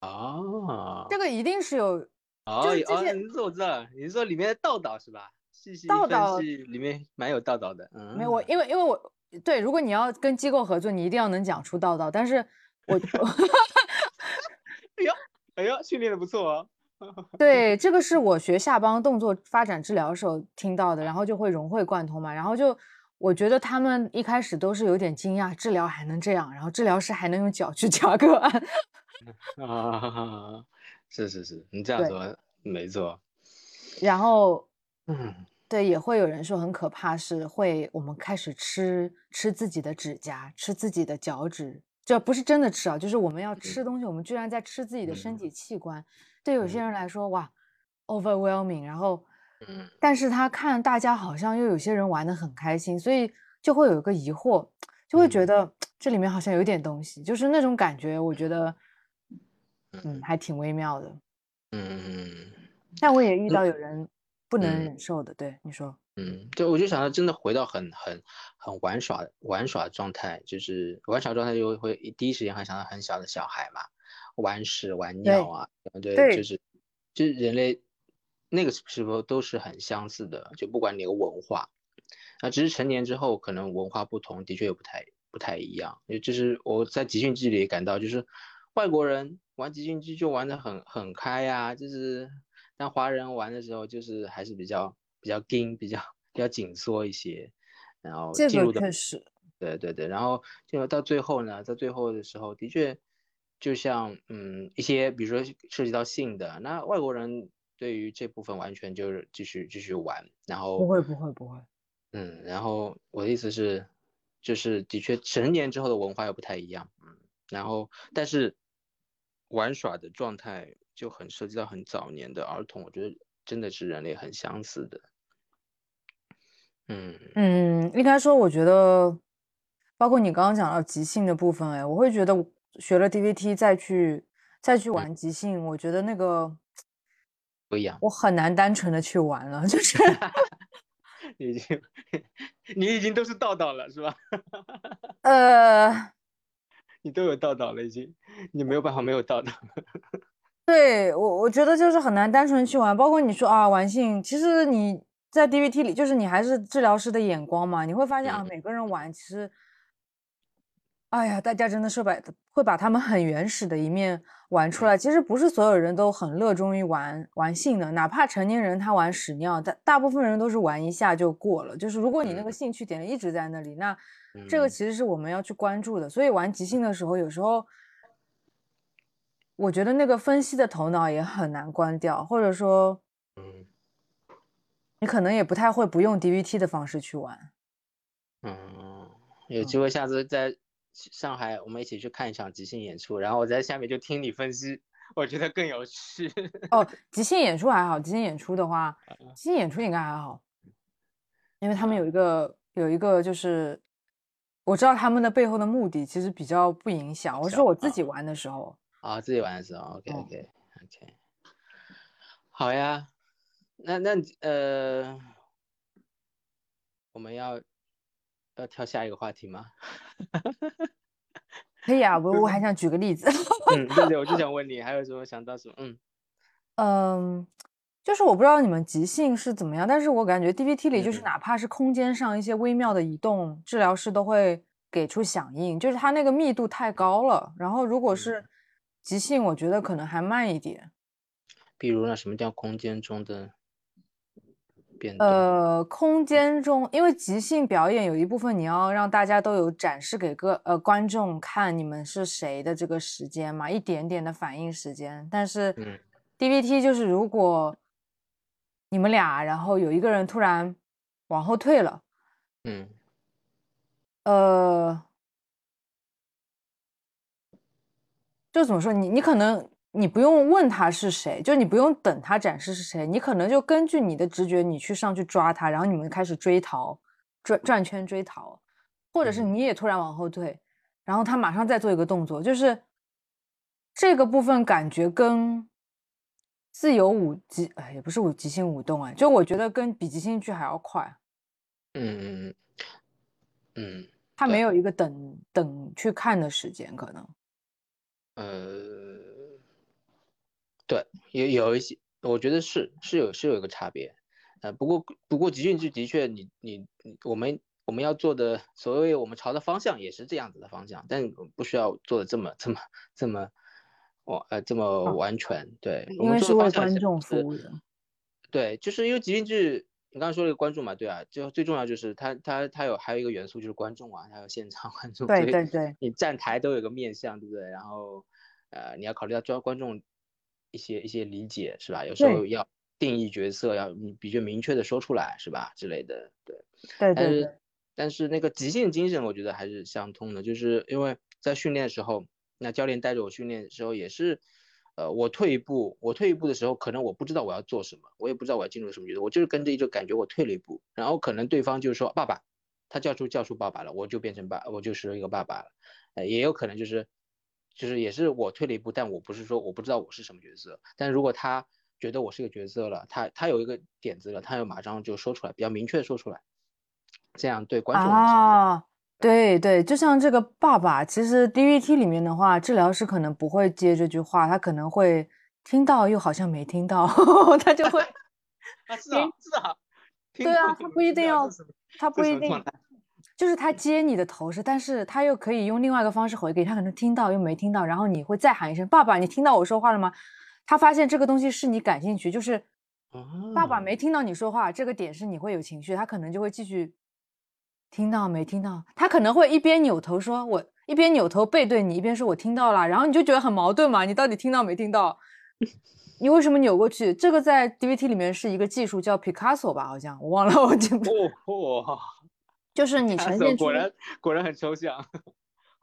[SPEAKER 1] 啊，
[SPEAKER 2] 这个一定是有。
[SPEAKER 1] 哦哦，你说我知道，你是说里面的道道是吧？细细分析里面蛮有道道的。嗯，
[SPEAKER 2] 没有我，因为因为我。对，如果你要跟机构合作，你一定要能讲出道道。但是，我，[LAUGHS] [LAUGHS]
[SPEAKER 1] 哎呀，哎呀，训练的不错哦。[LAUGHS]
[SPEAKER 2] 对，这个是我学下邦动作发展治疗时候听到的，然后就会融会贯通嘛。然后就我觉得他们一开始都是有点惊讶，治疗还能这样，然后治疗师还能用脚去夹个案。
[SPEAKER 1] 啊，是是是，你这样说没错。
[SPEAKER 2] 然后，嗯。对，也会有人说很可怕，是会我们开始吃吃自己的指甲，吃自己的脚趾，这不是真的吃啊，就是我们要吃东西，我们居然在吃自己的身体器官。对有些人来说，哇，overwhelming。然后，嗯，但是他看大家好像又有些人玩的很开心，所以就会有一个疑惑，就会觉得这里面好像有点东西，就是那种感觉，我觉得，嗯，还挺微妙的。
[SPEAKER 1] 嗯嗯。
[SPEAKER 2] 但我也遇到有人。不能忍受的，对你说，
[SPEAKER 1] 嗯，对，我就想到真的回到很很很玩耍玩耍状态，就是玩耍状态就会第一时间会想到很小的小孩嘛，玩屎玩尿啊，对，就是就是人类那个时候都是很相似的，就不管哪个文化，啊，只是成年之后可能文化不同，的确也不太不太一样，也就是我在集训季里感到，就是外国人玩集训机就玩的很很开呀，就是。但华人玩的时候，就是还是比较比较紧，比较比较紧缩一些，然后进入的，对对对，然后进入到最后呢，在最后的时候，的确就像嗯一些，比如说涉及到性的，那外国人对于这部分完全就是继续继续玩，然后
[SPEAKER 2] 不会不会不会，
[SPEAKER 1] 嗯，然后我的意思是，就是的确成年之后的文化又不太一样，嗯，然后但是玩耍的状态。就很涉及到很早年的儿童，我觉得真的是人类很相似的。嗯
[SPEAKER 2] 嗯，应该说，我觉得，包括你刚刚讲到即兴的部分，哎，我会觉得学了 DVT 再去再去玩即兴，我觉得那个 [SNIFFS]
[SPEAKER 1] 不一样，
[SPEAKER 2] 我很难单纯的去玩了，就 [LAUGHS] 是
[SPEAKER 1] 已经 [LAUGHS] 你已经都是道道了，是吧？[LAUGHS]
[SPEAKER 2] 呃，
[SPEAKER 1] 你都有道道了，已经，你没有办法没有道道。[LAUGHS]
[SPEAKER 2] 对我，我觉得就是很难单纯去玩，包括你说啊，玩性，其实你在 DVT 里，就是你还是治疗师的眼光嘛，你会发现啊，每个人玩，其实，哎呀，大家真的是把会把他们很原始的一面玩出来。其实不是所有人都很热衷于玩玩性的，哪怕成年人他玩屎尿，大大部分人都是玩一下就过了。就是如果你那个兴趣点一直在那里，那这个其实是我们要去关注的。所以玩即兴的时候，有时候。我觉得那个分析的头脑也很难关掉，或者说，嗯，你可能也不太会不用 DVT 的方式去玩。
[SPEAKER 1] 嗯，有机会下次在上海我们一起去看一场即兴演出，然后我在下面就听你分析，我觉得更有趣。
[SPEAKER 2] 哦，即兴演出还好，即兴演出的话，即兴演出应该还好，因为他们有一个有一个就是我知道他们的背后的目的其实比较不影响。我说我自己玩的时候。
[SPEAKER 1] 啊，自己玩的时候，OK OK OK，好呀，那那呃，我们要要跳下一个话题吗？
[SPEAKER 2] 可以啊，我我还 [LAUGHS] 想举个例子。
[SPEAKER 1] 嗯，对对，我就想问你，还有什么想到什么？嗯，
[SPEAKER 2] 嗯，就是我不知道你们即兴是怎么样，但是我感觉 DVT 里就是哪怕是空间上一些微妙的移动，治疗师都会给出响应，就是它那个密度太高了。然后如果是即兴，我觉得可能还慢一点。
[SPEAKER 1] 比如呢，什么叫空间中的变？
[SPEAKER 2] 呃，空间中，因为即兴表演有一部分你要让大家都有展示给各呃观众看你们是谁的这个时间嘛，一点点的反应时间。但是，DVT 就是如果你们俩，然后有一个人突然往后退了，嗯，呃，就怎么说，你你可能。你不用问他是谁，就你不用等他展示是谁，你可能就根据你的直觉，你去上去抓他，然后你们开始追逃，转转圈追逃，或者是你也突然往后退，然后他马上再做一个动作，就是这个部分感觉跟自由舞即，哎，也不是舞即兴舞动哎，就我觉得跟比即兴剧还要快。
[SPEAKER 1] 嗯嗯嗯嗯，
[SPEAKER 2] 他没有一个等等去看的时间，可能。
[SPEAKER 1] 呃。对，有有一些，我觉得是是有是有一个差别，呃，不过不过集训剧的确，你你我们我们要做的，所谓我们朝的方向也是这样子的方向，但不需要做的这么这么这么，我呃这么完全，对，
[SPEAKER 2] 因为是为观众服务的，
[SPEAKER 1] 对，就是因为集训剧，你刚刚说了一个观众嘛，对啊，就最重要就是他他他有还有一个元素就是观众啊，还有现场观众，
[SPEAKER 2] 对对对，
[SPEAKER 1] 你站台都有个面向，对不对？然后呃你要考虑到招观众。一些一些理解是吧？有时候要定义角色，要你比较明确的说出来是吧？之类的，对。
[SPEAKER 2] 对对。
[SPEAKER 1] 但是但是那个极限精神，我觉得还是相通的，就是因为在训练的时候，那教练带着我训练的时候也是，呃，我退一步，我退一步的时候，可能我不知道我要做什么，我也不知道我要进入什么角色，我就是跟着一种感觉，我退了一步，然后可能对方就是说爸爸，他叫出叫出爸爸了，我就变成爸，我就是一个爸爸了，呃，也有可能就是。就是也是我退了一步，但我不是说我不知道我是什么角色。但如果他觉得我是个角色了，他他有一个点子了，他又马上就说出来，比较明确说出来，这样对观众
[SPEAKER 2] 啊，对对，就像这个爸爸，其实 DVT 里面的话，治疗师可能不会接这句话，他可能会听到又好像没听到，[LAUGHS] 他就会 [LAUGHS]
[SPEAKER 1] 啊是啊是啊，
[SPEAKER 2] 对啊，他不一定要，他不一定。就是他接你的头是，但是他又可以用另外一个方式回给他，可能听到又没听到，然后你会再喊一声“爸爸”，你听到我说话了吗？他发现这个东西是你感兴趣，就是爸爸没听到你说话，这个点是你会有情绪，他可能就会继续听到没听到，他可能会一边扭头说我一边扭头背对你，一边说我听到了，然后你就觉得很矛盾嘛，你到底听到没听到？[LAUGHS] 你为什么扭过去？这个在 DVT 里面是一个技术叫 Picasso 吧？好像我忘了，我记不。[LAUGHS] 就是你呈现出
[SPEAKER 1] 果然果然很抽象，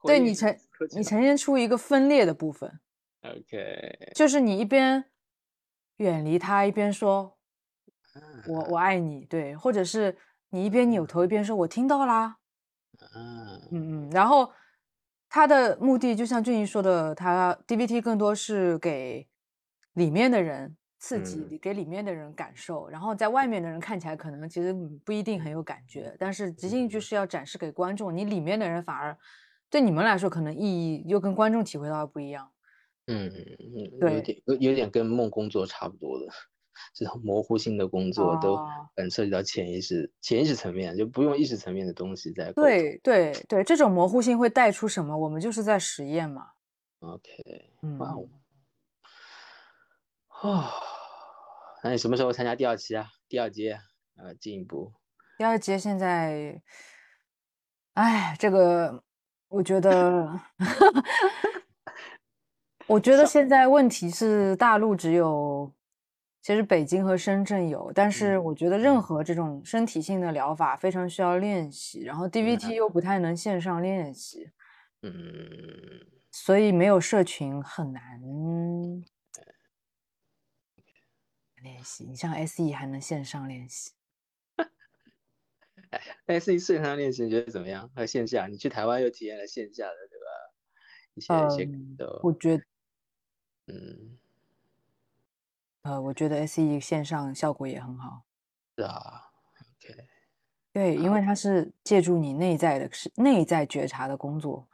[SPEAKER 2] 对你呈你呈现出一个分裂的部分。
[SPEAKER 1] OK，
[SPEAKER 2] 就是你一边远离他，一边说“我我爱你”，对，或者是你一边扭头一边说“我听到啦”。嗯嗯，然后他的目的就像俊怡说的，他 DVT 更多是给里面的人。刺激给里面的人感受，然后在外面的人看起来可能其实不一定很有感觉，但是即兴剧是要展示给观众，你里面的人反而对你们来说可能意义又跟观众体会到的不一样。
[SPEAKER 1] 嗯嗯，对，有点有有点跟梦工作差不多的这种模糊性的工作，都很涉及到潜意识潜意识层面，就不用意识层面的东西在。
[SPEAKER 2] 对对对，这种模糊性会带出什么？我们就是在实验嘛。
[SPEAKER 1] OK，嗯。哦，那你什么时候参加第二期啊？第二阶，呃，进一步。
[SPEAKER 2] 第二阶现在，哎，这个我觉得，我觉得 [LAUGHS] 现在问题是大陆只有，其实北京和深圳有，但是我觉得任何这种身体性的疗法非常需要练习，然后 DVT 又不太能线上练习，嗯，所以没有社群很难。练习，你像 SE 还能线上练习。[LAUGHS]
[SPEAKER 1] 哎，SE 线上练习你觉得怎么样？和线下，你去台湾又体验了线下的对吧？一些一些的，
[SPEAKER 2] 我觉得，嗯，呃，我觉得 SE 线上效果也很好。
[SPEAKER 1] 是啊，OK。
[SPEAKER 2] 对，因为它是借助你内在的是内在觉察的工作，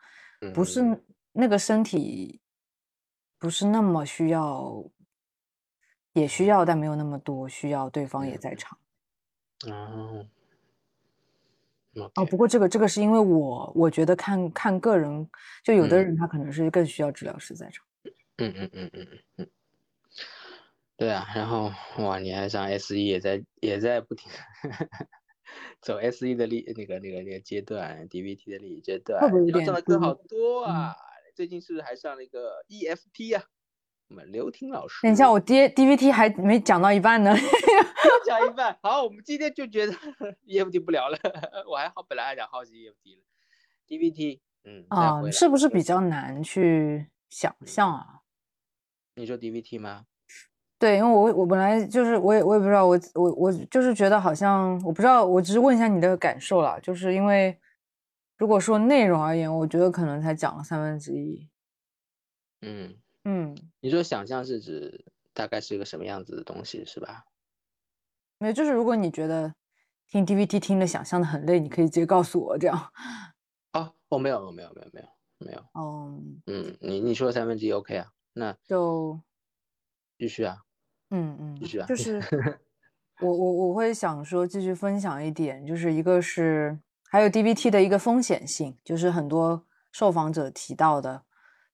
[SPEAKER 2] 不是那个身体不是那么需要。也需要，但没有那么多需要对方也在场。
[SPEAKER 1] 哦，
[SPEAKER 2] 哦，不过这个这个是因为我我觉得看看个人，就有的人他可能是更需要治疗师在场。
[SPEAKER 1] 嗯嗯嗯嗯嗯嗯，对啊，然后哇，你还上 S E 也在也在不停 [LAUGHS] 走 S E 的历那个那个那个阶段，D V T 的历阶段，要上的课好多啊。最近是不是还上了一个 E F T 啊？我们刘婷老师，
[SPEAKER 2] 等一下，我 D D V T 还没讲到一半呢，[LAUGHS]
[SPEAKER 1] 讲一半。好，我们今天就觉得 [LAUGHS] E F T 不聊了，我还好，本来还想好奇 E F T 了，D V T，嗯，
[SPEAKER 2] 啊，是不是比较难去想象啊？
[SPEAKER 1] 你说 D V T 吗？
[SPEAKER 2] 对，因为我我本来就是我也我也不知道，我我我就是觉得好像我不知道，我只是问一下你的感受了，就是因为。如果说内容而言，我觉得可能才讲了三分之
[SPEAKER 1] 一。嗯
[SPEAKER 2] 嗯，
[SPEAKER 1] 你说想象是指大概是一个什么样子的东西，是吧？
[SPEAKER 2] 没有，就是如果你觉得听 DVT 听的想象的很累，你可以直接告诉我这样。
[SPEAKER 1] 哦，我没有，我没有，没有，没有，没有。
[SPEAKER 2] 哦，
[SPEAKER 1] 嗯，你你说三分之一 OK 啊？那
[SPEAKER 2] 就
[SPEAKER 1] 继续啊。
[SPEAKER 2] 嗯嗯，
[SPEAKER 1] 继续啊。
[SPEAKER 2] 就是 [LAUGHS] 我我我会想说继续分享一点，就是一个是。还有 DBT 的一个风险性，就是很多受访者提到的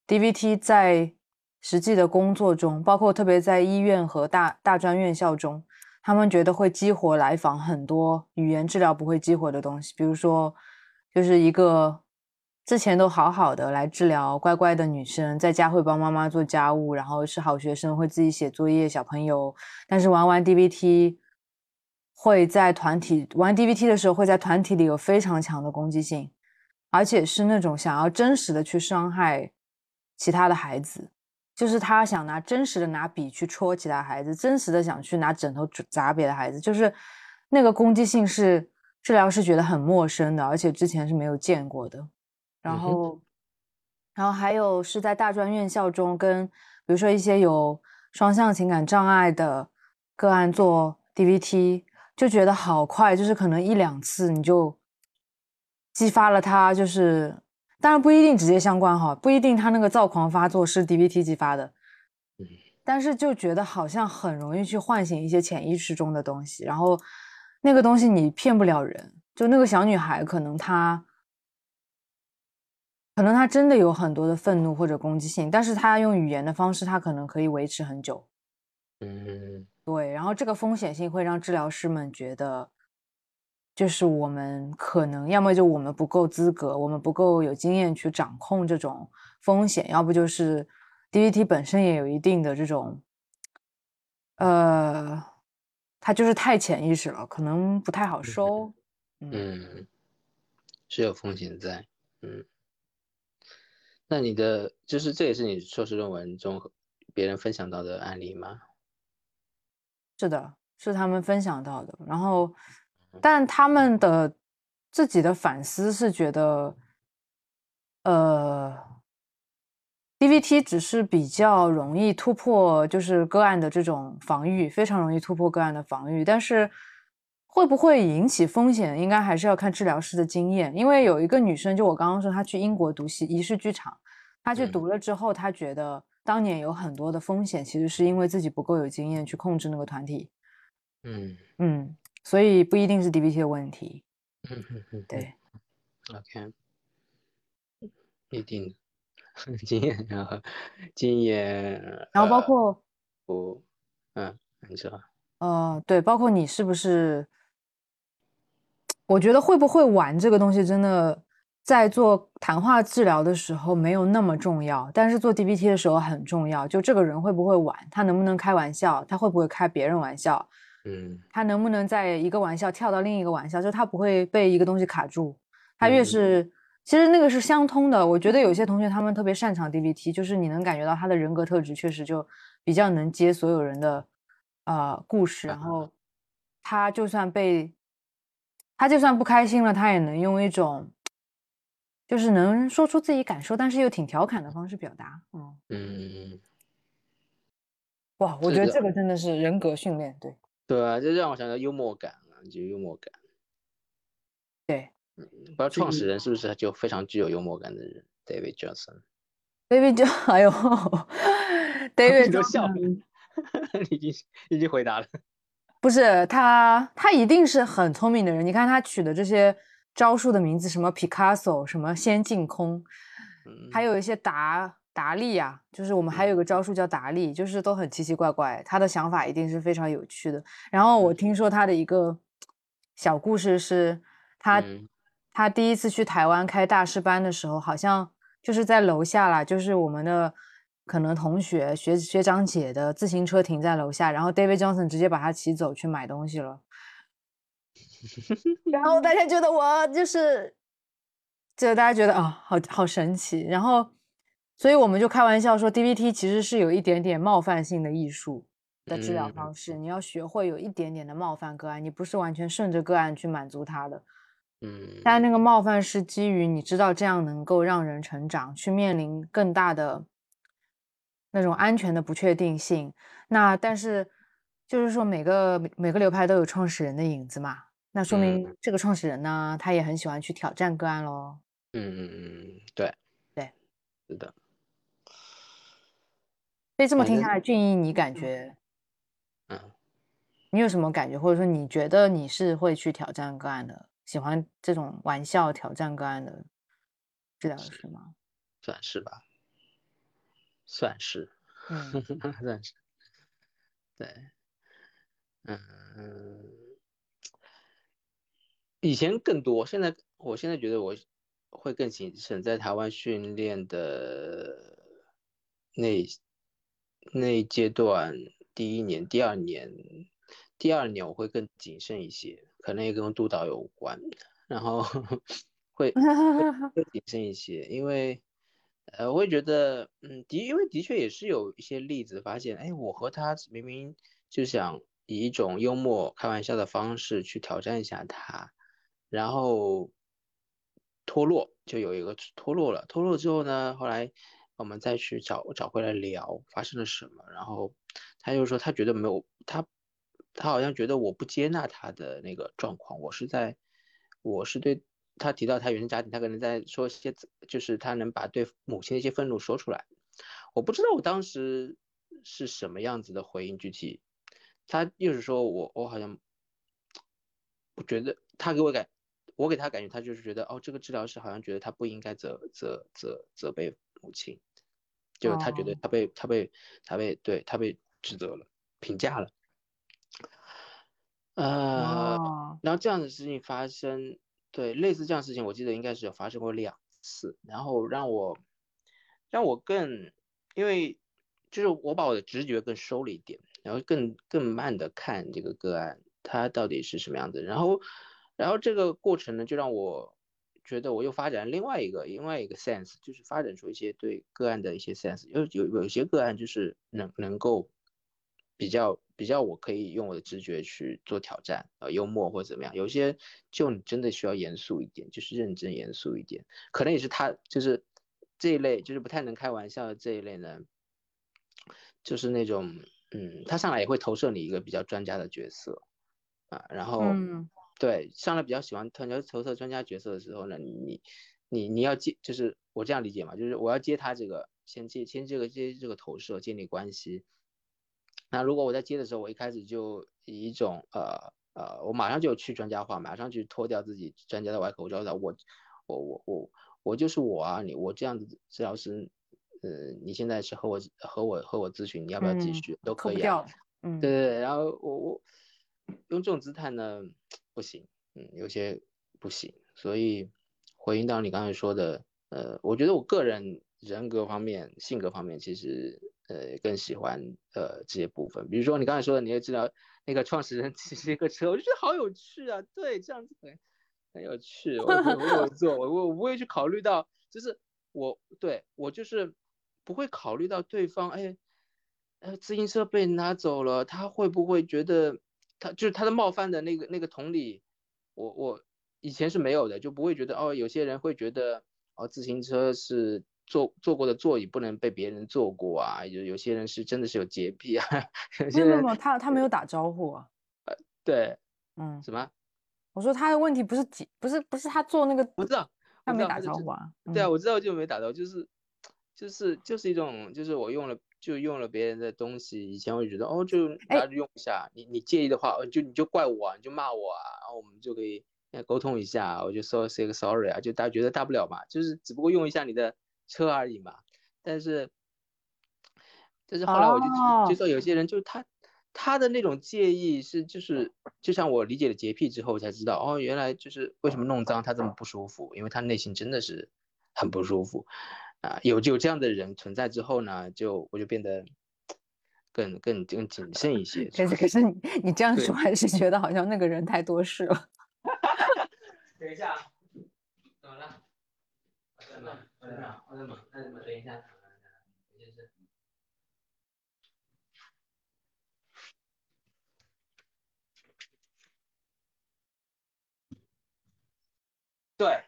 [SPEAKER 2] DBT 在实际的工作中，包括特别在医院和大大专院校中，他们觉得会激活来访很多语言治疗不会激活的东西，比如说，就是一个之前都好好的来治疗乖乖的女生，在家会帮妈妈做家务，然后是好学生，会自己写作业，小朋友，但是玩完 DVT。会在团体玩 DVT 的时候，会在团体里有非常强的攻击性，而且是那种想要真实的去伤害其他的孩子，就是他想拿真实的拿笔去戳其他孩子，真实的想去拿枕头砸别的孩子，就是那个攻击性是治疗是觉得很陌生的，而且之前是没有见过的。然后，然后还有是在大专院校中，跟比如说一些有双向情感障碍的个案做 DVT。就觉得好快，就是可能一两次你就激发了他，就是当然不一定直接相关哈，不一定他那个躁狂发作是 DVT 激发的，但是就觉得好像很容易去唤醒一些潜意识中的东西，然后那个东西你骗不了人，就那个小女孩可能她可能他真的有很多的愤怒或者攻击性，但是他用语言的方式，他可能可以维持很久，
[SPEAKER 1] 嗯。
[SPEAKER 2] 对，然后这个风险性会让治疗师们觉得，就是我们可能要么就我们不够资格，我们不够有经验去掌控这种风险，要不就是 DVT 本身也有一定的这种，呃，它就是太潜意识了，可能不太好收。
[SPEAKER 1] 嗯，是有风险在。嗯，那你的就是这也是你硕士论文中别人分享到的案例吗？
[SPEAKER 2] 是的，是他们分享到的。然后，但他们的自己的反思是觉得，呃，DVT 只是比较容易突破，就是个案的这种防御，非常容易突破个案的防御。但是，会不会引起风险，应该还是要看治疗师的经验。因为有一个女生，就我刚刚说，她去英国读戏仪式剧场，她去读了之后，她觉得。当年有很多的风险，其实是因为自己不够有经验去控制那个团体。
[SPEAKER 1] 嗯
[SPEAKER 2] 嗯，所以不一定是 DBT 的问题。
[SPEAKER 1] 嗯嗯嗯，
[SPEAKER 2] 对。
[SPEAKER 1] OK，一定 [LAUGHS] 经验，然后经验，
[SPEAKER 2] 然后包括
[SPEAKER 1] 我，嗯，你说。
[SPEAKER 2] 呃，对，包括你是不是？我觉得会不会玩这个东西真的。在做谈话治疗的时候没有那么重要，但是做 DBT 的时候很重要。就这个人会不会玩，他能不能开玩笑，他会不会开别人玩笑，
[SPEAKER 1] 嗯，
[SPEAKER 2] 他能不能在一个玩笑跳到另一个玩笑，就他不会被一个东西卡住。他越是，其实那个是相通的。我觉得有些同学他们特别擅长 DBT，就是你能感觉到他的人格特质确实就比较能接所有人的呃故事，然后他就算被他就算不开心了，他也能用一种。就是能说出自己感受，但是又挺调侃的方式表达，
[SPEAKER 1] 嗯。嗯。
[SPEAKER 2] 哇，我觉得这个真的是人格训练，对。
[SPEAKER 1] 对啊，这让我想到幽默感啊，就幽默感，
[SPEAKER 2] 对，
[SPEAKER 1] 不知道创始人是不是就非常具有幽默感的人，David
[SPEAKER 2] Johnson，David John，哎呦，[LAUGHS] David [LAUGHS]
[SPEAKER 1] 就笑 [LAUGHS] 已经已经回答了，
[SPEAKER 2] 不是他，他一定是很聪明的人。你看他取的这些招数的名字，什么 Picasso，什么先进空，还有一些达达利啊，就是我们还有个招数叫达利，就是都很奇奇怪怪。他的想法一定是非常有趣的。然后我听说他的一个小故事是，他他第一次去台湾开大师班的时候，好像就是在楼下啦，就是我们的。可能同学学学长姐的自行车停在楼下，然后 David Johnson 直接把他骑走去买东西了。然后大家觉得我就是，就大家觉得啊，好好神奇。然后，所以我们就开玩笑说，DVT 其实是有一点点冒犯性的艺术的治疗方式。你要学会有一点点的冒犯个案，你不是完全顺着个案去满足他的。
[SPEAKER 1] 嗯。
[SPEAKER 2] 但那个冒犯是基于你知道这样能够让人成长，去面临更大的。那种安全的不确定性，那但是就是说每个每个流派都有创始人的影子嘛，那说明这个创始人呢，他也很喜欢去挑战个案喽。
[SPEAKER 1] 嗯嗯嗯，对
[SPEAKER 2] 对，
[SPEAKER 1] 是的。
[SPEAKER 2] 所以这么听下来，俊逸，你感觉，
[SPEAKER 1] 嗯，
[SPEAKER 2] 你有什么感觉，或者说你觉得你是会去挑战个案的，喜欢这种玩笑挑战个案的治疗师吗？
[SPEAKER 1] 算是吧。算是，[LAUGHS]
[SPEAKER 2] 嗯，
[SPEAKER 1] 算是，对，嗯，以前更多，现在我现在觉得我会更谨慎，在台湾训练的那那阶段，第一年、第二年、第二年我会更谨慎一些，可能也跟督导有关，然后 [LAUGHS] 会更谨慎一些，因为。呃，我会觉得，嗯，的，因为的确也是有一些例子发现，哎，我和他明明就想以一种幽默、开玩笑的方式去挑战一下他，然后脱落，就有一个脱落了。脱落之后呢，后来我们再去找找回来聊发生了什么，然后他就说他觉得没有他，他好像觉得我不接纳他的那个状况，我是在，我是对。他提到他原生家庭，他可能在说些，就是他能把对母亲的一些愤怒说出来。我不知道我当时是什么样子的回应，具体他又是说我，我好像我觉得他给我感，我给他感觉他就是觉得哦，这个治疗师好像觉得他不应该责责责责备母亲，就他觉得他被他被他被对他被指责了，评价了。呃，然后这样的事情发生。对，类似这样事情，我记得应该是有发生过两次，然后让我让我更，因为就是我把我的直觉更收了一点，然后更更慢的看这个个案，它到底是什么样子，然后然后这个过程呢，就让我觉得我又发展另外一个另外一个 sense，就是发展出一些对个案的一些 sense，有有有些个案就是能能够。比较比较，我可以用我的直觉去做挑战，呃，幽默或者怎么样。有些就你真的需要严肃一点，就是认真严肃一点。可能也是他，就是这一类，就是不太能开玩笑的这一类呢，就是那种，嗯，他上来也会投射你一个比较专家的角色，啊，然后，对，上来比较喜欢投投射专家角色的时候呢，你你你要接，就是我这样理解嘛，就是我要接他这个，先接先这个接这个投射，建立关系。那如果我在接的时候，我一开始就以一种呃呃，我马上就去专家化，马上去脱掉自己专家的外口罩的，我我我我我就是我啊，你我这样子治疗师，呃，你现在是和我和我和我咨询，你要不要继续都可以啊，
[SPEAKER 2] 嗯，
[SPEAKER 1] 对对对，然后我我用这种姿态呢不行，嗯，有些不行，所以回应到你刚才说的，呃，我觉得我个人人格方面、性格方面其实。呃，更喜欢呃这些部分，比如说你刚才说的，你也知道那个创始人骑一个车，我就觉得好有趣啊，对，这样子很很有趣，我我有做，我我不会去考虑到，就是我对我就是不会考虑到对方，哎，呃，自行车被拿走了，他会不会觉得他就是他的冒犯的那个那个同理，我我以前是没有的，就不会觉得哦，有些人会觉得哦，自行车是。坐坐过的座椅不能被别人坐过啊！有有些人是真的是有洁癖啊。[LAUGHS]
[SPEAKER 2] 没有没有，他他没有打招呼啊。
[SPEAKER 1] 呃，对，
[SPEAKER 2] 嗯，
[SPEAKER 1] 什么？
[SPEAKER 2] 我说他的问题不是不是不是他坐那个，
[SPEAKER 1] 我知道，
[SPEAKER 2] 他没打招呼啊。
[SPEAKER 1] 对啊，我知道就没打招呼，就是就是就是一种，就是我用了就用了别人的东西，以前我就觉得哦，就大家用一下，你你介意的话，就你就怪我，啊你就骂我啊，然后我们就可以沟通一下，我就说 say 个 sorry 啊，就大家觉得大不了嘛，就是只不过用一下你的车而已嘛。但是，但是后来我就接受有些人就是他他的那种介意是就是就像我理解了洁癖之后才知道哦，原来就是为什么弄脏他这么不舒服，因为他内心真的是很不舒服。啊，有有这样的人存在之后呢，就我就变得更更更谨慎一些。[LAUGHS]
[SPEAKER 2] 可是可是你你这样说，还是觉得好像那个人太多事了。[LAUGHS]
[SPEAKER 1] 等一下，怎么了？我在忙，我在忙，那怎么等一下？对，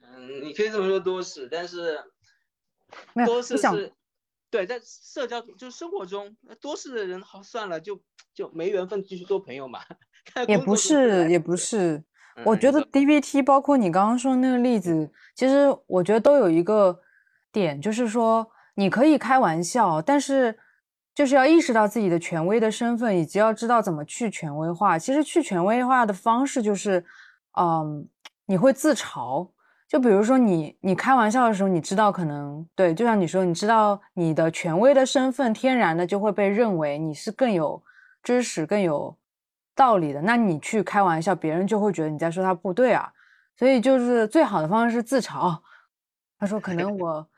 [SPEAKER 1] 嗯，你可以这么说多事，但是。多事是，对，在社交就是生活中多事的人，好算了，就就没缘分继续做朋友嘛。[LAUGHS]
[SPEAKER 2] 也不是，也不是。我觉得 DVT 包括你刚刚说那个例子，其实我觉得都有一个点，就是说你可以开玩笑，但是就是要意识到自己的权威的身份，以及要知道怎么去权威化。其实去权威化的方式就是，嗯，你会自嘲。就比如说你，你开玩笑的时候，你知道可能对，就像你说，你知道你的权威的身份，天然的就会被认为你是更有知识、更有道理的。那你去开玩笑，别人就会觉得你在说他不对啊。所以就是最好的方式是自嘲。他说可能我，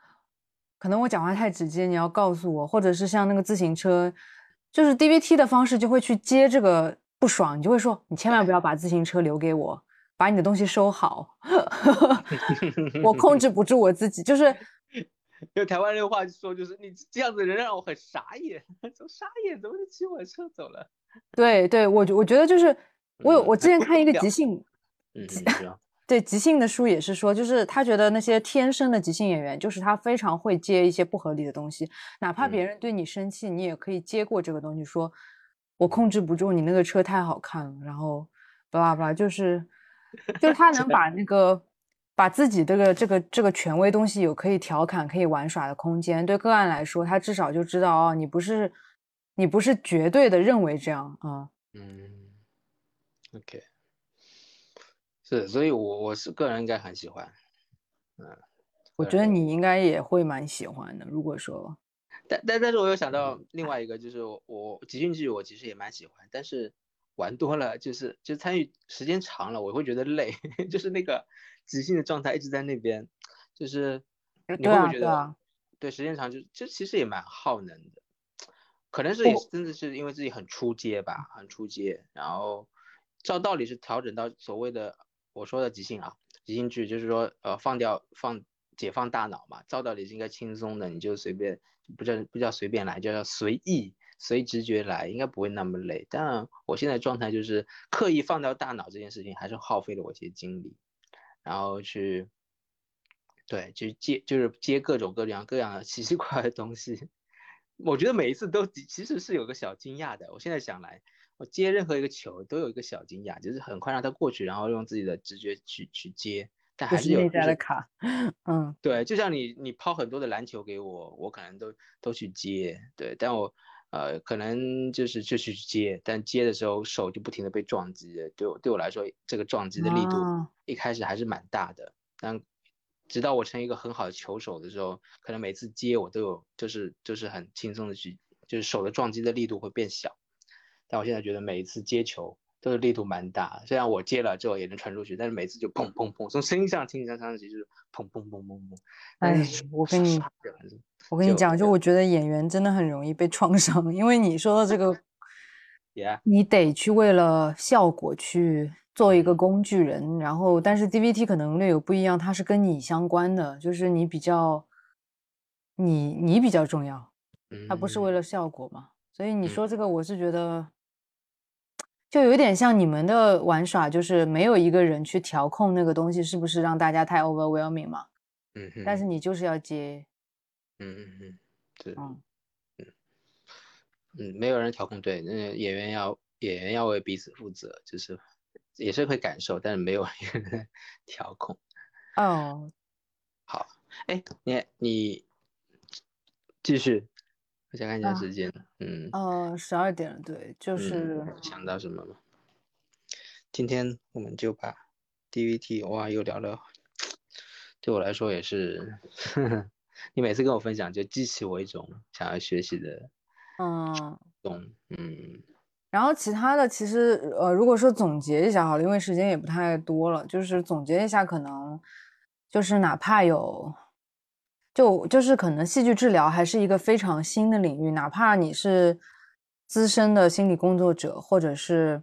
[SPEAKER 2] 可能我讲话太直接，你要告诉我，或者是像那个自行车，就是 DVT 的方式，就会去接这个不爽，你就会说你千万不要把自行车留给我。把你的东西收好，[LAUGHS] 我控制不住我自己，就是 [LAUGHS]
[SPEAKER 1] 用台湾人话说，就是你这样子人让我很傻眼，[LAUGHS] 怎么傻眼？怎么就骑我车走了？
[SPEAKER 2] 对对，我我觉得就是我有我之前看一个 [LAUGHS] 即兴，
[SPEAKER 1] 嗯，
[SPEAKER 2] 对即兴的书也是说，就是他觉得那些天生的即兴演员，就是他非常会接一些不合理的东西，哪怕别人对你生气，你也可以接过这个东西，说我控制不住你那个车太好看了，然后巴拉巴拉就是。就他能把那个把自己这个这个这个权威东西有可以调侃、可以玩耍的空间，对个案来说，他至少就知道哦，你不是你不是绝对的认为这样啊。
[SPEAKER 1] 嗯，OK，是，所以我我是个人应该很喜欢。嗯，
[SPEAKER 2] 我觉得你应该也会蛮喜欢的。如果说，
[SPEAKER 1] 但但但是我又想到另外一个，就是我即兴剧我其实也蛮喜欢，但是。玩多了就是就参与时间长了，我会觉得累，[LAUGHS] 就是那个即兴的状态一直在那边，就是你会不会觉得对时间长就就其实也蛮耗能的，可能是也真的是因为自己很出街吧，很出街，然后照道理是调整到所谓的我说的即兴啊，即兴剧就是说呃放掉放解放大脑嘛，照道理是应该轻松的，你就随便不叫不叫随便来，就叫随意。随直觉来，应该不会那么累。但我现在状态就是刻意放掉大脑这件事情，还是耗费了我一些精力，然后去，对，去接，就是接各种各样各样的奇奇怪怪的东西。我觉得每一次都其实是有个小惊讶的。我现在想来，我接任何一个球都有一个小惊讶，就是很快让它过去，然后用自己的直觉去去接。但还是有
[SPEAKER 2] 内在的卡，嗯，
[SPEAKER 1] 对，就像你你抛很多的篮球给我，我可能都都去接，对，但我。呃，可能就是就去接，但接的时候手就不停的被撞击，对我对我来说，这个撞击的力度一开始还是蛮大的。但直到我成一个很好的球手的时候，可能每次接我都有，就是就是很轻松的去，就是手的撞击的力度会变小。但我现在觉得每一次接球都是力度蛮大，虽然我接了之后也能传出去，但是每次就砰砰砰，从声音上听起来上去就是砰砰砰砰砰。
[SPEAKER 2] 哎，我跟你。我跟你讲，就我觉得演员真的很容易被创伤，因为你说到这个，[LAUGHS] 你得去为了效果去做一个工具人，然后但是 DVT 可能略有不一样，它是跟你相关的，就是你比较，你你比较重要，它不是为了效果嘛，所以你说这个我是觉得，就有点像你们的玩耍，就是没有一个人去调控那个东西是不是让大家太 overwhelming 嘛，
[SPEAKER 1] 嗯，
[SPEAKER 2] 但是。你就是要接。
[SPEAKER 1] 嗯嗯嗯，对，嗯。嗯，没有人调控，对，那演员要演员要为彼此负责，就是也是会感受，但是没有 [LAUGHS] 人调控。
[SPEAKER 2] 哦，
[SPEAKER 1] 好，哎，你你继续，我想看一下时间。嗯，
[SPEAKER 2] 哦，十二点了，对，就是
[SPEAKER 1] 想到什么吗？今天我们就把 DVT 哇又聊了，对我来说也是，[LAUGHS] 你每次跟我分享就激起我一种想要学习的，
[SPEAKER 2] 嗯，
[SPEAKER 1] 懂，嗯。
[SPEAKER 2] 然后其他的其实呃，如果说总结一下好了，因为时间也不太多了，就是总结一下，可能就是哪怕有，就就是可能戏剧治疗还是一个非常新的领域，哪怕你是资深的心理工作者，或者是。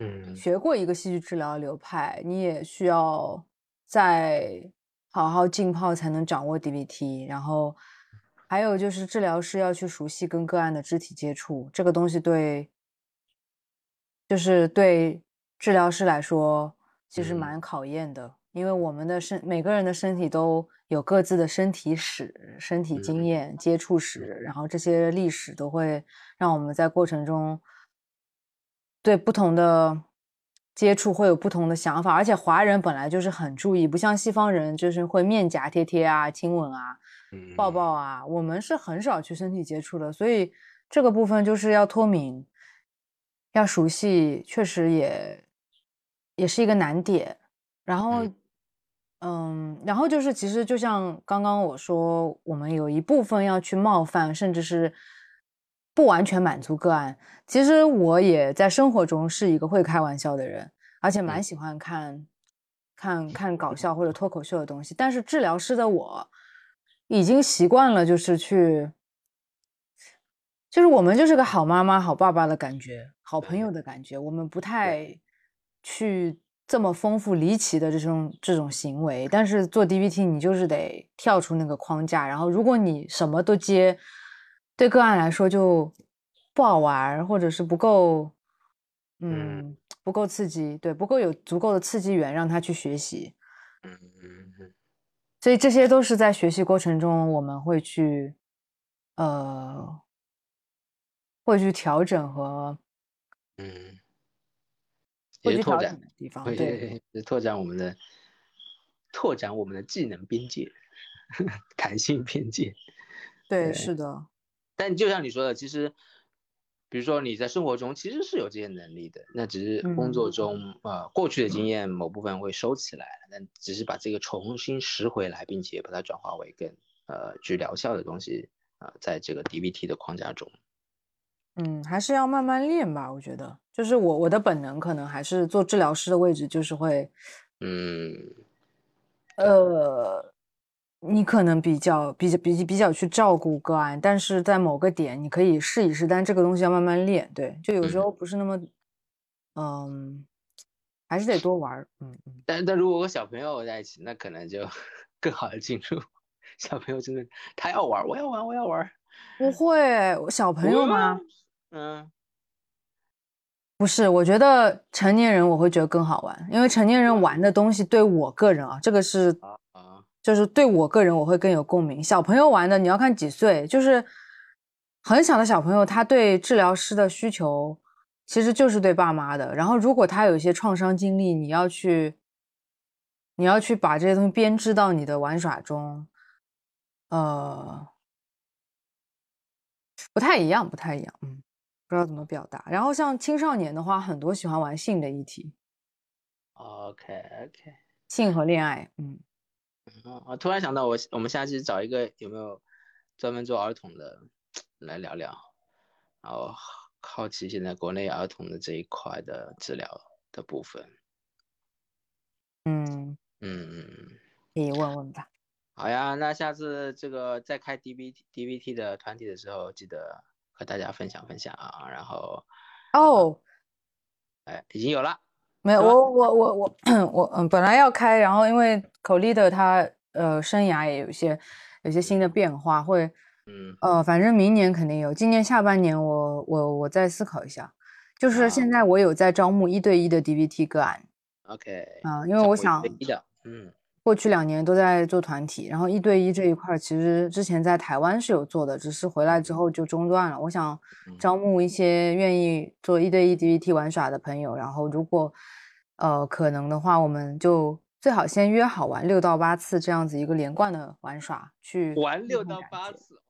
[SPEAKER 1] 嗯，
[SPEAKER 2] 学过一个戏剧治疗流派，你也需要再好好浸泡才能掌握 DBT。然后还有就是治疗师要去熟悉跟个案的肢体接触，这个东西对，就是对治疗师来说其实蛮考验的，因为我们的身每个人的身体都有各自的身体史、身体经验、接触史，然后这些历史都会让我们在过程中。对不同的接触会有不同的想法，而且华人本来就是很注意，不像西方人就是会面颊贴贴啊、亲吻啊、抱抱啊，我们是很少去身体接触的，所以这个部分就是要脱敏、要熟悉，确实也也是一个难点。然后，嗯，然后就是其实就像刚刚我说，我们有一部分要去冒犯，甚至是。不完全满足个案。其实我也在生活中是一个会开玩笑的人，而且蛮喜欢看看看搞笑或者脱口秀的东西。但是治疗师的我已经习惯了，就是去，就是我们就是个好妈妈、好爸爸的感觉，好朋友的感觉。我们不太去这么丰富、离奇的这种这种行为。但是做 DVT，你就是得跳出那个框架。然后，如果你什么都接。对个案来说就不好玩，或者是不够，嗯，不够刺激，对，不够有足够的刺激源让他去学习，
[SPEAKER 1] 嗯嗯嗯，
[SPEAKER 2] 所以这些都是在学习过程中我们会去，呃，会去调整和，
[SPEAKER 1] 嗯，
[SPEAKER 2] 会去
[SPEAKER 1] 拓展
[SPEAKER 2] 的地方，
[SPEAKER 1] 对，拓展我们的，拓展我们的技能边界，[LAUGHS] 弹性边界，
[SPEAKER 2] 对，是的。
[SPEAKER 1] 但就像你说的，其实，比如说你在生活中其实是有这些能力的，那只是工作中呃过去的经验某部分会收起来，但只是把这个重新拾回来，并且把它转化为更呃具疗效的东西啊，在这个 DBT 的框架中，
[SPEAKER 2] 嗯，还是要慢慢练吧。我觉得，就是我我的本能可能还是做治疗师的位置，就是会，
[SPEAKER 1] 嗯，
[SPEAKER 2] 呃。你可能比较比较比比较去照顾个案，但是在某个点你可以试一试，但这个东西要慢慢练。对，就有时候不是那么，嗯，还是得多玩。嗯嗯。
[SPEAKER 1] 但但如果和小朋友在一起，那可能就 [LAUGHS] 更好的进入。小朋友真的他要玩，我要玩，我要玩。
[SPEAKER 2] 不会，小朋友吗？
[SPEAKER 1] 嗯，
[SPEAKER 2] 不是，我觉得成年人我会觉得更好玩，因为成年人玩的东西对我个人啊，这个是。就是对我个人，我会更有共鸣。小朋友玩的，你要看几岁，就是很小的小朋友，他对治疗师的需求其实就是对爸妈的。然后，如果他有一些创伤经历，你要去，你要去把这些东西编织到你的玩耍中，呃，不太一样，不太一样，嗯，不知道怎么表达。然后，像青少年的话，很多喜欢玩性的议题。
[SPEAKER 1] OK OK，
[SPEAKER 2] 性和恋爱，嗯。
[SPEAKER 1] 我突然想到，我我们下期找一个有没有专门做儿童的来聊聊，然后好奇现在国内儿童的这一块的治疗的部分。
[SPEAKER 2] 嗯
[SPEAKER 1] 嗯嗯，
[SPEAKER 2] 可以问问吧。
[SPEAKER 1] 好呀，那下次这个再开 DVT DVT 的团体的时候，记得和大家分享分享啊。然后
[SPEAKER 2] 哦，
[SPEAKER 1] 哎，已经有了。
[SPEAKER 2] 没有，我我我我我嗯，本来要开，然后因为口力的他呃生涯也有一些有些新的变化，会
[SPEAKER 1] 嗯
[SPEAKER 2] 呃，反正明年肯定有，今年下半年我我我再思考一下，就是现在我有在招募一对一的 DVT 个案
[SPEAKER 1] ，OK，
[SPEAKER 2] 啊，因为我想
[SPEAKER 1] 嗯。
[SPEAKER 2] 过去两年都在做团体，然后一对一这一块其实之前在台湾是有做的，只是回来之后就中断了。我想招募一些愿意做一对一 DVT 玩耍的朋友，然后如果呃可能的话，我们就最好先约好玩六到八次这样子一个连贯的玩耍，去
[SPEAKER 1] 玩六到八次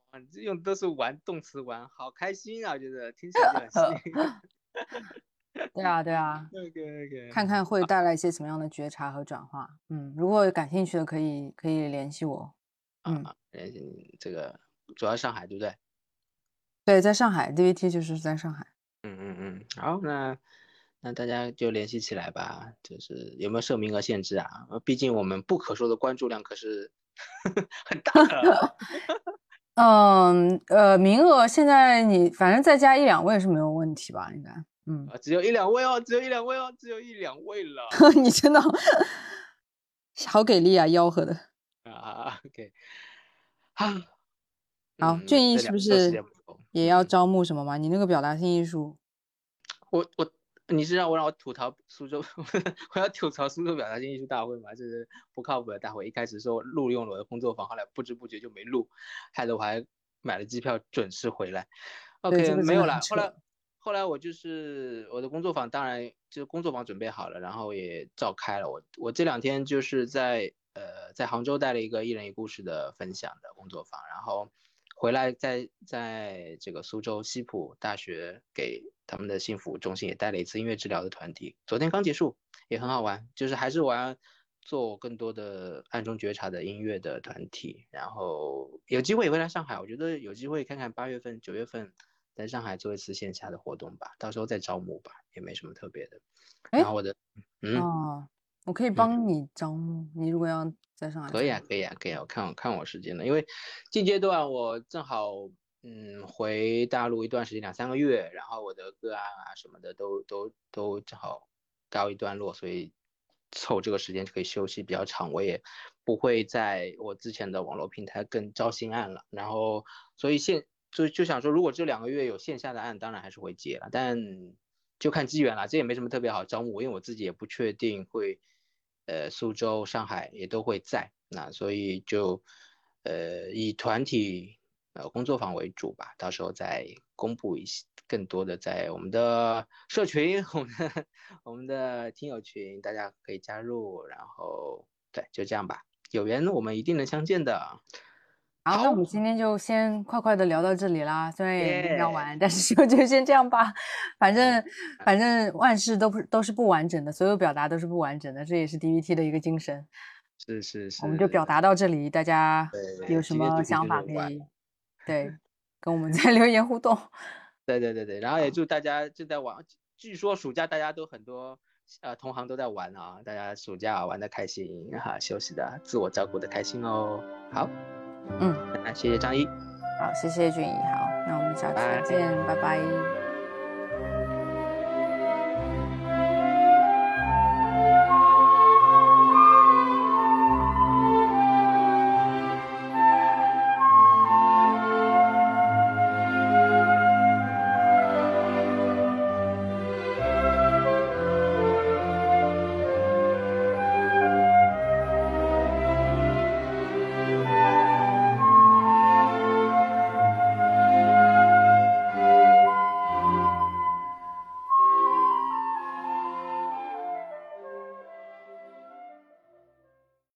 [SPEAKER 1] 用都是玩动词玩，好开心啊！我觉得听起来就很新。[LAUGHS]
[SPEAKER 2] 对啊，对啊。
[SPEAKER 1] OK OK。
[SPEAKER 2] 看看会带来一些什么样的觉察和转化。嗯，如果感兴趣的可以可以联系我。
[SPEAKER 1] 嗯，联系你这个主要上海对不对？
[SPEAKER 2] 对，在上海，DVT 就是在上海。
[SPEAKER 1] 嗯嗯嗯，好，那那大家就联系起来吧。就是有没有设名额限制啊？毕竟我们不可说的关注量可是 [LAUGHS] 很大的。[LAUGHS]
[SPEAKER 2] 嗯呃，名额现在你反正再加一两位是没有问题吧？应该，嗯，
[SPEAKER 1] 只有一两位哦，只有一两位哦，只有一两位了。[LAUGHS]
[SPEAKER 2] 你真的 [LAUGHS] 好给力啊，吆喝的
[SPEAKER 1] 啊，[LAUGHS] OK，好，
[SPEAKER 2] 好，俊逸是不是也要招募什么吗？你那个表达性艺术，
[SPEAKER 1] 我我。你是让我让我吐槽苏州，我要吐槽苏州表达性艺术大会吗？这是不靠谱的大会。一开始说录用了我的工作坊，后来不知不觉就没录，害得我还买了机票准时回来。OK，没有了。后来后来我就是我的工作坊，当然就工作坊准备好了，然后也召开了。我我这两天就是在呃在杭州带了一个一人一故事的分享的工作坊，然后回来在在这个苏州西浦大学给。他们的幸福中心也带了一次音乐治疗的团体，昨天刚结束，也很好玩，就是还是玩做更多的暗中觉察的音乐的团体，然后有机会也会来上海，我觉得有机会看看八月份、九月份在上海做一次线下的活动吧，到时候再招募吧，也没什么特别的。然后我的，嗯，
[SPEAKER 2] 我可以帮你招募，你如果要在上海，
[SPEAKER 1] 可以啊，可以啊，可以啊，我看我看我时间了，因为近阶段我正好。嗯，回大陆一段时间，两三个月，然后我的个案啊什么的都都都正好告一段落，所以凑这个时间就可以休息比较长，我也不会在我之前的网络平台更招新案了。然后，所以现就就想说，如果这两个月有线下的案，当然还是会接了，但就看机缘了。这也没什么特别好招募，因为我自己也不确定会，呃，苏州、上海也都会在，那所以就呃以团体。呃，工作坊为主吧，到时候再公布一些更多的，在我们的社群，我们的我们的听友群，大家可以加入。然后，对，就这样吧，有缘我们一定能相见的。
[SPEAKER 2] 好，那我们今天就先快快的聊到这里啦，虽然也聊完，但是就就先这样吧。反正反正万事都不都是不完整的，所有表达都是不完整的，这也是 DVT 的一个精神。
[SPEAKER 1] 是是是，
[SPEAKER 2] 我们就表达到这里，大家有什么想法可以。[LAUGHS] 对，跟我们在 [LAUGHS] 留言互动。
[SPEAKER 1] 对对对对，然后也祝大家正在玩，据说暑假大家都很多，呃，同行都在玩啊，大家暑假玩的开心哈，休息的，自我照顾的开心哦。好，
[SPEAKER 2] 嗯，
[SPEAKER 1] 那谢谢张一，
[SPEAKER 2] 好，谢谢俊怡，好，那我们下次再见，拜拜。